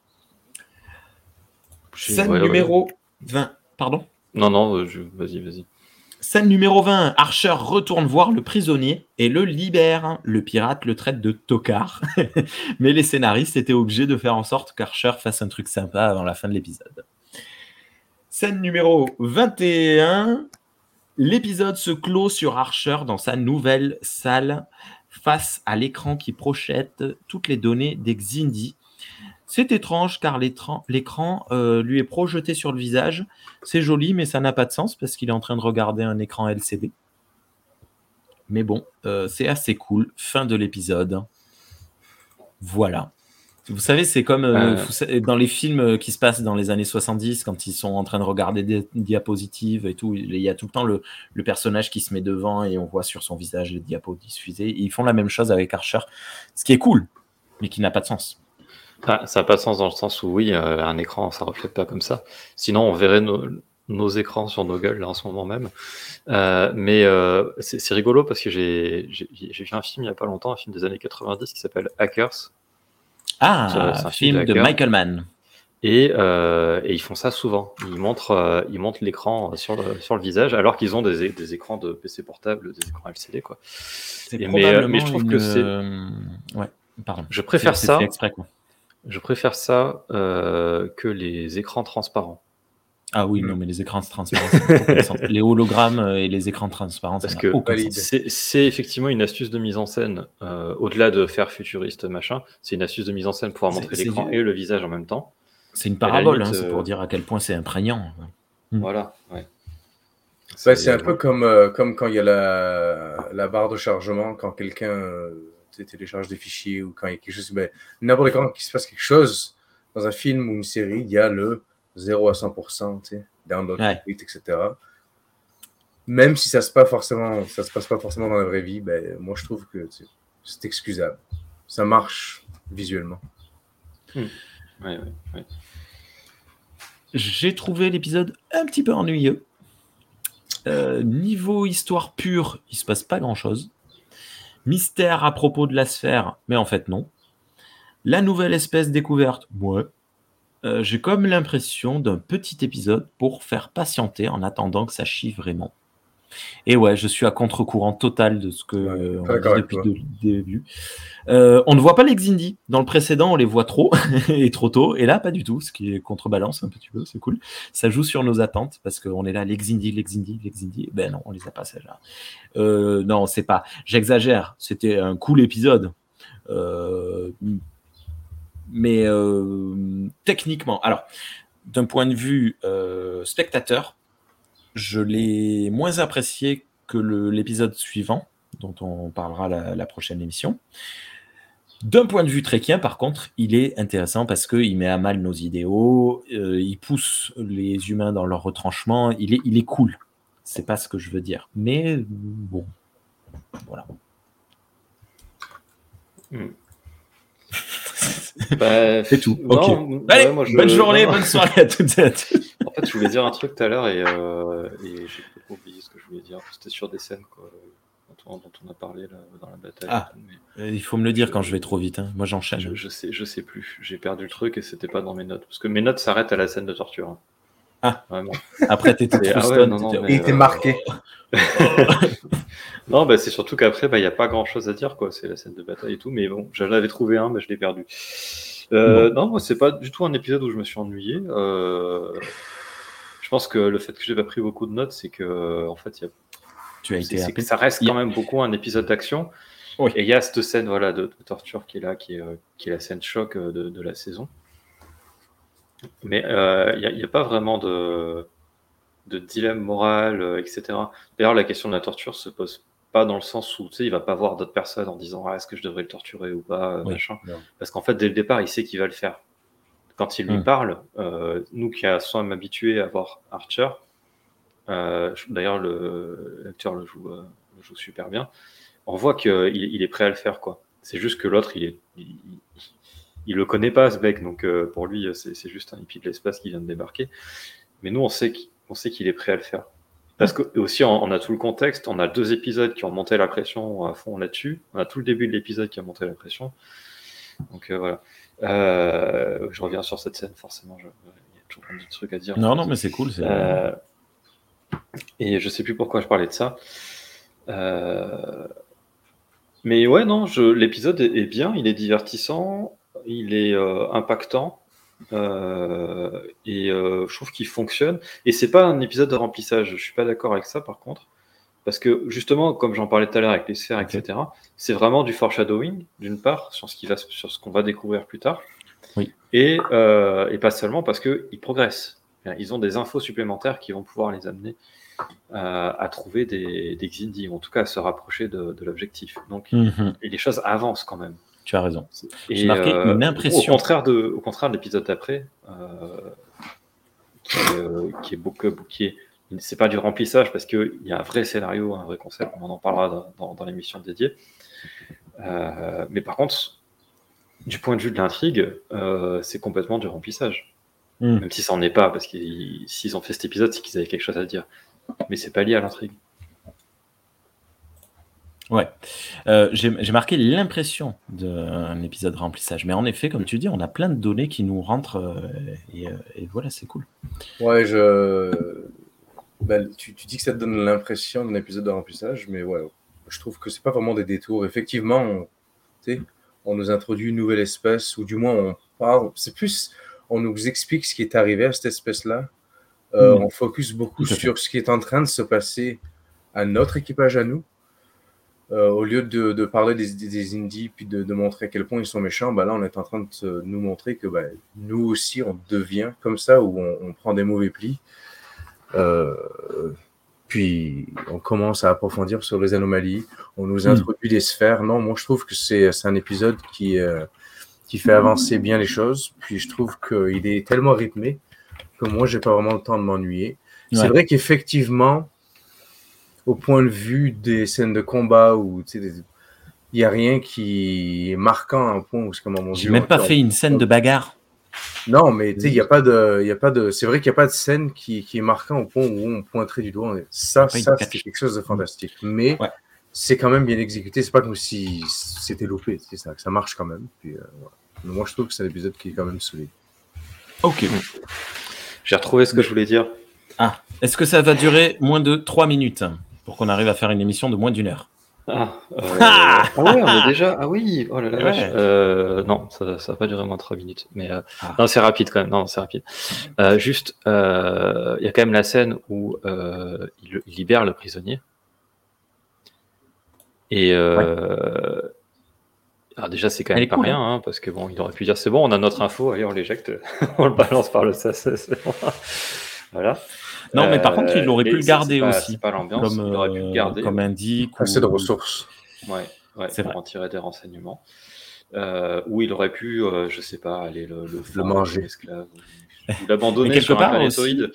Scène ouais, ouais. numéro 20. Pardon? Non, non, euh, je... vas-y, vas-y. Scène numéro 20. Archer retourne voir le prisonnier et le libère. Le pirate le traite de tocard. Mais les scénaristes étaient obligés de faire en sorte qu'Archer fasse un truc sympa avant la fin de l'épisode. Scène numéro 21. L'épisode se clôt sur Archer dans sa nouvelle salle face à l'écran qui projette toutes les données des Xindi. C'est étrange car l'écran euh, lui est projeté sur le visage. C'est joli, mais ça n'a pas de sens parce qu'il est en train de regarder un écran LCD. Mais bon, euh, c'est assez cool. Fin de l'épisode. Voilà. Vous savez, c'est comme euh, Euh. dans les films qui se passent dans les années 70, quand ils sont en train de regarder des diapositives et tout, il y a tout le temps le, le personnage qui se met devant et on voit sur son visage les diapos diffusées. Ils font la même chose avec Archer, ce qui est cool, mais qui n'a pas de sens. Ah, ça n'a pas de sens dans le sens où, oui, euh, un écran, ça reflète pas comme ça. Sinon, on verrait nos, nos écrans sur nos gueules, là, en ce moment même. Euh, mais euh, c'est rigolo parce que j'ai j'ai- j'ai vu un film il y a pas longtemps, un film des années 90 qui s'appelle Hackers. Ah, C'est- c'est un film film de. Michael Mann. Et, et ils font ça souvent. Ils montrent, ils montrent l'écran sur le, sur le visage alors qu'ils ont des, écrans de PC portable, des écrans LCD. Quoi. C'est Et mais, mais je trouve une, que c'est. Ouais, pardon. Je préfère ça. fait exprès, quoi. Je préfère ça euh, que les écrans transparents. Ah oui, Mm. non, mais les écrans transparents, les hologrammes euh, et les écrans transparents, Parce que c'est effectivement une astuce de mise en scène, euh, au-delà de faire futuriste machin, c'est une astuce de mise en scène pour pouvoir montrer l'écran du- et le visage en même temps. C'est une parabole, hein, c'est pour dire à quel point c'est imprégnant. Mm. Voilà, ouais. Ouais, c'est un peu comme, euh, comme quand il y a la, la barre de chargement, quand quelqu'un télécharge des fichiers ou quand il y a quelque chose. Ben, N'importe quand qu'il se passe quelque chose dans un film ou une série, il y a le 0 à 100%, tu sais, download Ouais. etc. Même si ça se passe forcément, ça se passe pas forcément dans la vraie vie, ben, moi je trouve que tu sais, c'est excusable. Ça marche visuellement. Ouais, ouais, ouais. J'ai trouvé l'épisode un petit peu ennuyeux. Euh, niveau histoire pure, il se passe pas grand chose. Mystère à propos de la sphère, mais en fait non. La nouvelle espèce découverte, ouais. Euh, J'ai comme l'impression d'un petit épisode pour faire patienter en attendant que ça chie vraiment. Et ouais, je suis à contre-courant total de ce que Ouais, euh, on dit depuis le début. Euh, on ne voit pas les Xindi. Dans le précédent, on les voit trop et trop tôt. Et là, pas du tout, ce qui est contrebalance un petit peu, c'est cool. Ça joue sur nos attentes parce qu'on est là, les Xindi, les Xindi, les Xindi. Ben non, on les a pas celles-là. Euh, non, c'est pas. J'exagère. C'était un cool épisode. Euh, mais techniquement, alors, d'un point de vue spectateur, je l'ai moins apprécié que l'épisode suivant, dont on parlera la, prochaine émission. D'un point de vue tréquien, par contre, il est intéressant parce qu'il met à mal nos idéaux, euh, il pousse les humains dans leur retranchement, il est, il est cool. C'est pas ce que je veux dire. Mais bon, voilà. Bah, C'est tout. non, Ok. ouais, Allez, moi, je- bonne journée, non, bonne soirée à toutes et à tous. En fait, je voulais dire un truc tout à l'heure et, euh, et j'ai complètement oublié ce que je voulais dire. C'était sur des scènes quoi, dont, on, a parlé là, dans la bataille. Ah. Mais Euh, Il faut me le dire quand je vais trop vite. hein. Moi, j'enchaîne. je, je sais, je sais plus. J'ai perdu le truc et c'était pas dans mes notes. Parce que mes notes s'arrêtent à la scène de torture. hein. Ah. Vraiment. Après, t'étais ah ouais, non, non, mais- Il était euh, marqué. Non, bah, c'est surtout qu'après, il n'y a pas grand chose à dire. quoi. C'est la scène de bataille et tout. Mais bon, j'en avais trouvé un, mais je l'ai perdu. Euh, Non, moi, c'est pas du tout un épisode où je me suis ennuyé. Euh, Je pense que le fait que j'ai pas pris beaucoup de notes, c'est que en fait, il y a Tu as été c'est que ça reste quand même beaucoup un épisode d'action. Oui. Et il y a cette scène voilà, de, de torture qui est là, qui est, euh, qui est la scène choc euh, de, de la saison. Mais euh, il n'y a, pas vraiment de, de dilemme moral, euh, etc. D'ailleurs, la question de la torture se pose pas dans le sens où tu sais, il va pas voir d'autres personnes en disant ah, est-ce que je devrais le torturer ou pas, euh, Oui. machin. Non. Parce qu'en fait, dès le départ, il sait qu'il va le faire. quand il lui Hmm. parle, euh, nous qui sommes habitués à voir Archer, euh, d'ailleurs le- l'acteur le joue, euh, le joue super bien, on voit qu'il il est prêt à le faire. quoi. C'est juste que l'autre, il est. Il, il- le connaît pas, ce mec, donc euh, pour lui, c'est juste un hippie de l'espace qui vient de débarquer. Mais nous, on sait qu'il on sait qu'il est prêt à le faire. Parce que aussi, on, on a tout le contexte, on a deux épisodes qui ont monté la pression à fond là-dessus, on a tout le début de l'épisode qui a monté la pression. Donc euh, voilà. Euh, je reviens sur cette scène, forcément, je- il y a toujours un petit truc à dire. Non, non, mais c'est cool. et je sais plus pourquoi je parlais de ça. Euh, mais ouais, non, l'épisode est bien, il est divertissant, il est euh, impactant. euh, et euh, je trouve qu'il fonctionne. Et c'est pas un épisode de remplissage. Je suis pas d'accord avec ça, par contre, parce que justement, comme j'en parlais tout à l'heure avec les sphères, etc., c'est vraiment du foreshadowing d'une part sur ce qui va, sur ce qu'on va découvrir plus tard, Oui. et, euh, et pas seulement parce que ils progressent. Ils ont des infos supplémentaires qui vont pouvoir les amener à trouver des, des Xindi, ou en tout cas à se rapprocher de, de l'objectif. Donc, Mhm, et les choses avancent quand même. Tu as raison. J'ai marqué une Au impression. contraire de, au contraire de l'épisode d'après, euh, qui, est, euh, qui est beaucoup, qui est, c'est pas du remplissage parce qu'il y a un vrai scénario, un vrai concept. On en parlera dans, dans- dans l'émission dédiée. Euh, mais par contre, du point de vue de l'intrigue, euh, c'est complètement du remplissage. Mm. Même si ça en est pas, parce qu'ils s'ils ont fait cet épisode, c'est qu'ils avaient quelque chose à dire. Mais c'est pas lié à l'intrigue. Ouais. Euh, J'ai marqué l'impression d'un épisode remplissage. Mais en effet, comme tu dis, on a plein de données qui nous rentrent. euh, et, euh, et voilà, c'est cool. Ouais, je. Ben, tu, tu dis que ça te donne l'impression d'un épisode de remplissage, mais ouais, je trouve que c'est pas vraiment des détours. Effectivement, on, on nous introduit une nouvelle espèce, ou du moins on parle. C'est plus, on nous explique ce qui est arrivé à cette espèce-là. Euh, Mm. On focus beaucoup sur ce qui est en train de se passer à notre équipage à nous. Euh, au lieu de, de parler des, des, des indies puis de, de montrer à quel point ils sont méchants, ben là on est en train de nous montrer que ben, nous aussi on devient comme ça où on, on prend des mauvais plis. Euh, puis on commence à approfondir sur les anomalies. On nous Mm. introduit des sphères. Non, moi je trouve que c'est un épisode qui, euh, qui fait avancer bien les choses. Puis je trouve qu'il est tellement rythmé que moi j'ai pas vraiment le temps de m'ennuyer. C'est vrai qu'effectivement, au point de vue des scènes de combat où tu sais, des- il n'y a rien qui est marquant à un point où c'est comme J'ai même pas on- fait une scène de bagarre. non, mais tu sais, il n'y a pas de, il y a pas de, c'est vrai qu'il n'y a pas de scène qui, qui est marquant au point où on pointerait du doigt. Ça, Pas ça, c'est quelque chose de fantastique. Mais Ouais. c'est quand même bien exécuté. C'est pas comme si c'était loupé. Ça, ça marche quand même. Puis, euh, voilà. Moi, je trouve que c'est un épisode qui est quand même solide. Ok. J'ai retrouvé ce que je voulais dire. Ah, est-ce que ça va durer moins de 3 minutes? Pour qu'on arrive à faire une émission de moins d'une heure Ah, euh, Ah ah ouais, on est déjà. Ah oui, oh là là. Ouais. Euh, non, ça, ça va pas durer moins de 3 minutes. Mais euh, Ah. non, c'est rapide quand même. Non, c'est rapide. Euh, juste, il y a quand même la scène où il, il libère le prisonnier. Et alors déjà, c'est quand même pas cool, rien, hein, parce que bon, il aurait pu dire c'est bon, on a notre info, allez, on l'éjecte, on le balance par le sas. voilà. Non, mais par Euh, contre, il aurait pu le garder pas- aussi. Pas l'ambiance, Comme, il aurait pu le euh, garder. comme indique. Assez de ou- ressources. Ouais, ouais C'est pour vrai. en tirer des renseignements. Euh, où il aurait pu, euh, je sais pas, aller le, manger. l'abandonner quelque sur un part planétoïde,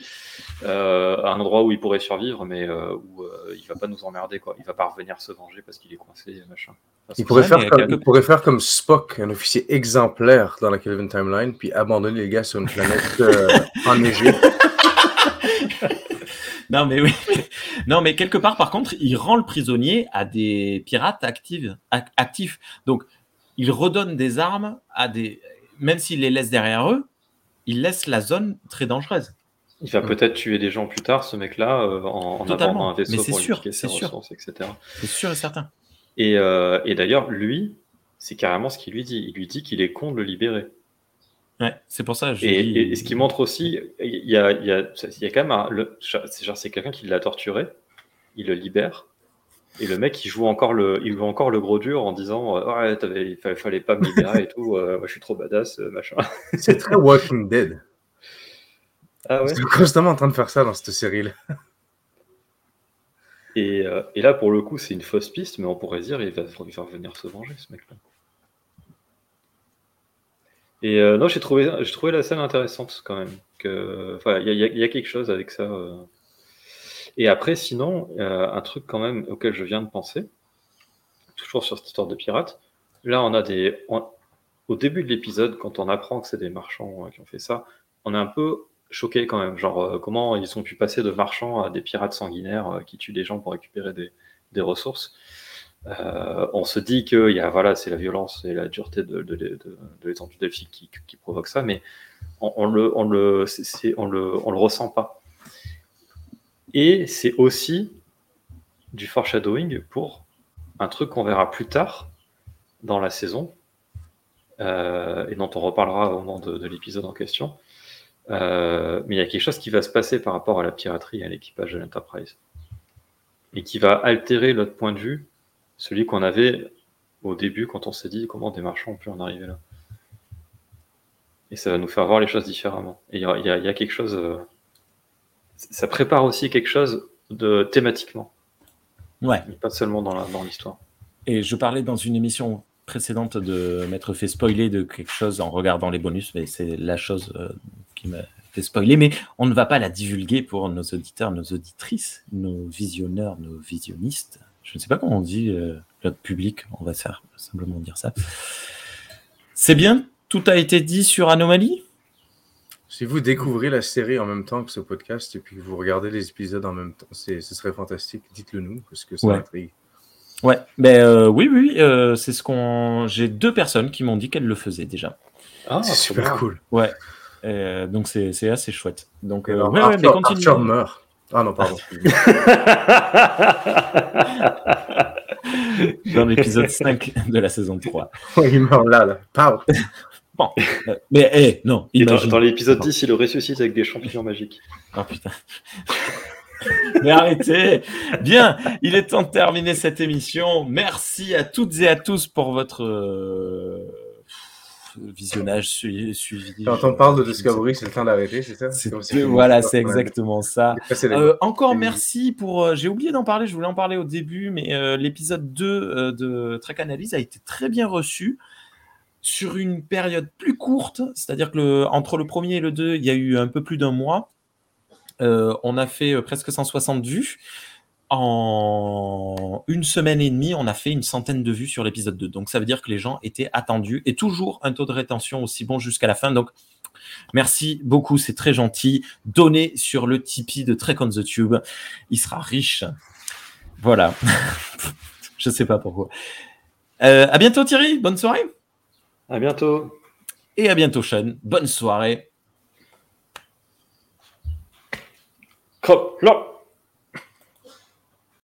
euh, à un endroit où il pourrait survivre, mais euh, où euh, il va pas nous emmerder, quoi. Il va pas revenir se venger parce qu'il est coincé, machin. Enfin, Il pourrait, faire comme, il pourrait faire comme Spock, un officier exemplaire dans la Kelvin Timeline, puis abandonner les gars sur une planète euh, enneigée. Non, mais oui. non, mais quelque part, par contre, il rend le prisonnier à des pirates actifs. ac- actifs. Donc, il redonne des armes à des. Même s'il les laisse derrière eux, il laisse la zone très dangereuse. Il va Mm. peut-être tuer des gens plus tard, ce mec-là, euh, en, en abordant un vaisseau Mais c'est pour sûr, ses c'est sûr. ressources, etc. C'est sûr et certain. Et, euh, et d'ailleurs, lui, c'est carrément ce qu'il lui dit. Il lui dit qu'il est con de le libérer. Ouais, c'est pour ça. je Et, dis- et- et ce qui montre aussi, il y a, il y a, il y a quand même un, le- c'est quelqu'un qui l'a torturé, il le libère, et le mec il joue encore le, il joue encore le gros dur en disant euh, ouais il fallait, fallait pas me libérer et tout, euh, moi je suis trop badass euh, machin. C'est très Walking Dead. Ah ouais? Constamment en train de faire ça dans cette série-là. Et, euh, et là pour le coup c'est une fausse piste, mais on pourrait dire il va, il va revenir se venger ce mec-là. Et euh, non, j'ai trouvé, j'ai trouvé la scène intéressante quand même. Que, il y, a- il y a quelque chose avec ça. euh. Et après, sinon, euh, un truc quand même auquel je viens de penser, toujours sur cette histoire de pirates. Là, on a des, on- au début de l'épisode, quand on apprend que c'est des marchands euh, qui ont fait ça, on est un peu choqué quand même. Genre, euh, comment ils ont pu passer de marchands à des pirates sanguinaires qui tuent des gens pour récupérer des, des ressources. Euh, on se dit que voilà, c'est la violence et la dureté de, de, de, de l'étendue delphique qui, qui provoque ça, mais on, on le, ressent pas. Et c'est aussi du foreshadowing pour un truc qu'on verra plus tard dans la saison euh, et dont on reparlera au moment de, de l'épisode en question. Euh, mais il y a quelque chose qui va se passer par rapport à la piraterie et à l'équipage de l'Enterprise et qui va altérer notre point de vue, celui qu'on avait au début quand on s'est dit comment des marchands ont pu en arriver là. Et ça va nous faire voir les choses différemment. Et il y a, y y quelque chose. euh, ça prépare aussi quelque chose de thématiquement, Ouais. mais pas seulement dans l'histoire. Et je parlais dans une émission précédente de m'être fait spoiler de quelque chose en regardant les bonus, mais c'est la chose euh, qui m'a fait spoiler. Mais on ne va pas la divulguer pour nos auditeurs, nos auditrices, nos visionneurs, nos visionnistes. Je ne sais pas comment on dit euh, notre public, on va faire- simplement dire ça. C'est bien, tout a été dit sur Anomalie? Si vous découvrez la série en même temps que ce podcast et puis que vous regardez les épisodes en même temps, ce serait fantastique. Dites-le nous parce que ça Ouais. m'intrigue. Ouais, ben euh, oui, oui, euh, c'est ce qu'on. J'ai deux personnes qui m'ont dit qu'elles le faisaient déjà. Ah, C'est super cool. Ouais, Euh, donc c'est assez chouette. Donc euh, alors, ouais, ouais, mais Arthur, continue. Arthur meurt. Ah non, pardon. dans l'épisode 5 de la saison 3. il meurt là, là. Pardon. Euh, mais eh, non, Et dans, dans l'épisode 10, il le ressuscite avec des champignons magiques. Oh putain. Mais arrêtez Bien, il est temps de terminer cette émission. Merci à toutes et à tous pour votre euh, visionnage su- suivi. Quand on parle de Discovery, c'est le temps d'arrêter, c'est ça? C'est- si- Voilà, c'est exactement ça. Euh, encore merci pour. euh, J'ai oublié d'en parler, je voulais en parler au début, mais euh, l'épisode 2 euh, de Trek Analyse a été très bien reçu sur une période plus courte, c'est-à-dire que le- entre le premier et le 2, il y a eu un peu plus d'un mois. On a fait presque 160 vues. En une semaine et demie, on a fait une centaine de vues sur l'épisode 2. Donc ça veut dire que les gens étaient attendus et toujours un taux de rétention aussi bon jusqu'à la fin. Donc merci beaucoup, c'est très gentil. Donnez sur le Tipeee de Trek on the Tube. Il sera riche. Voilà. Je sais pas pourquoi. Euh, à bientôt Thierry, bonne soirée. À bientôt. Et à bientôt Sean, bonne soirée. Crop.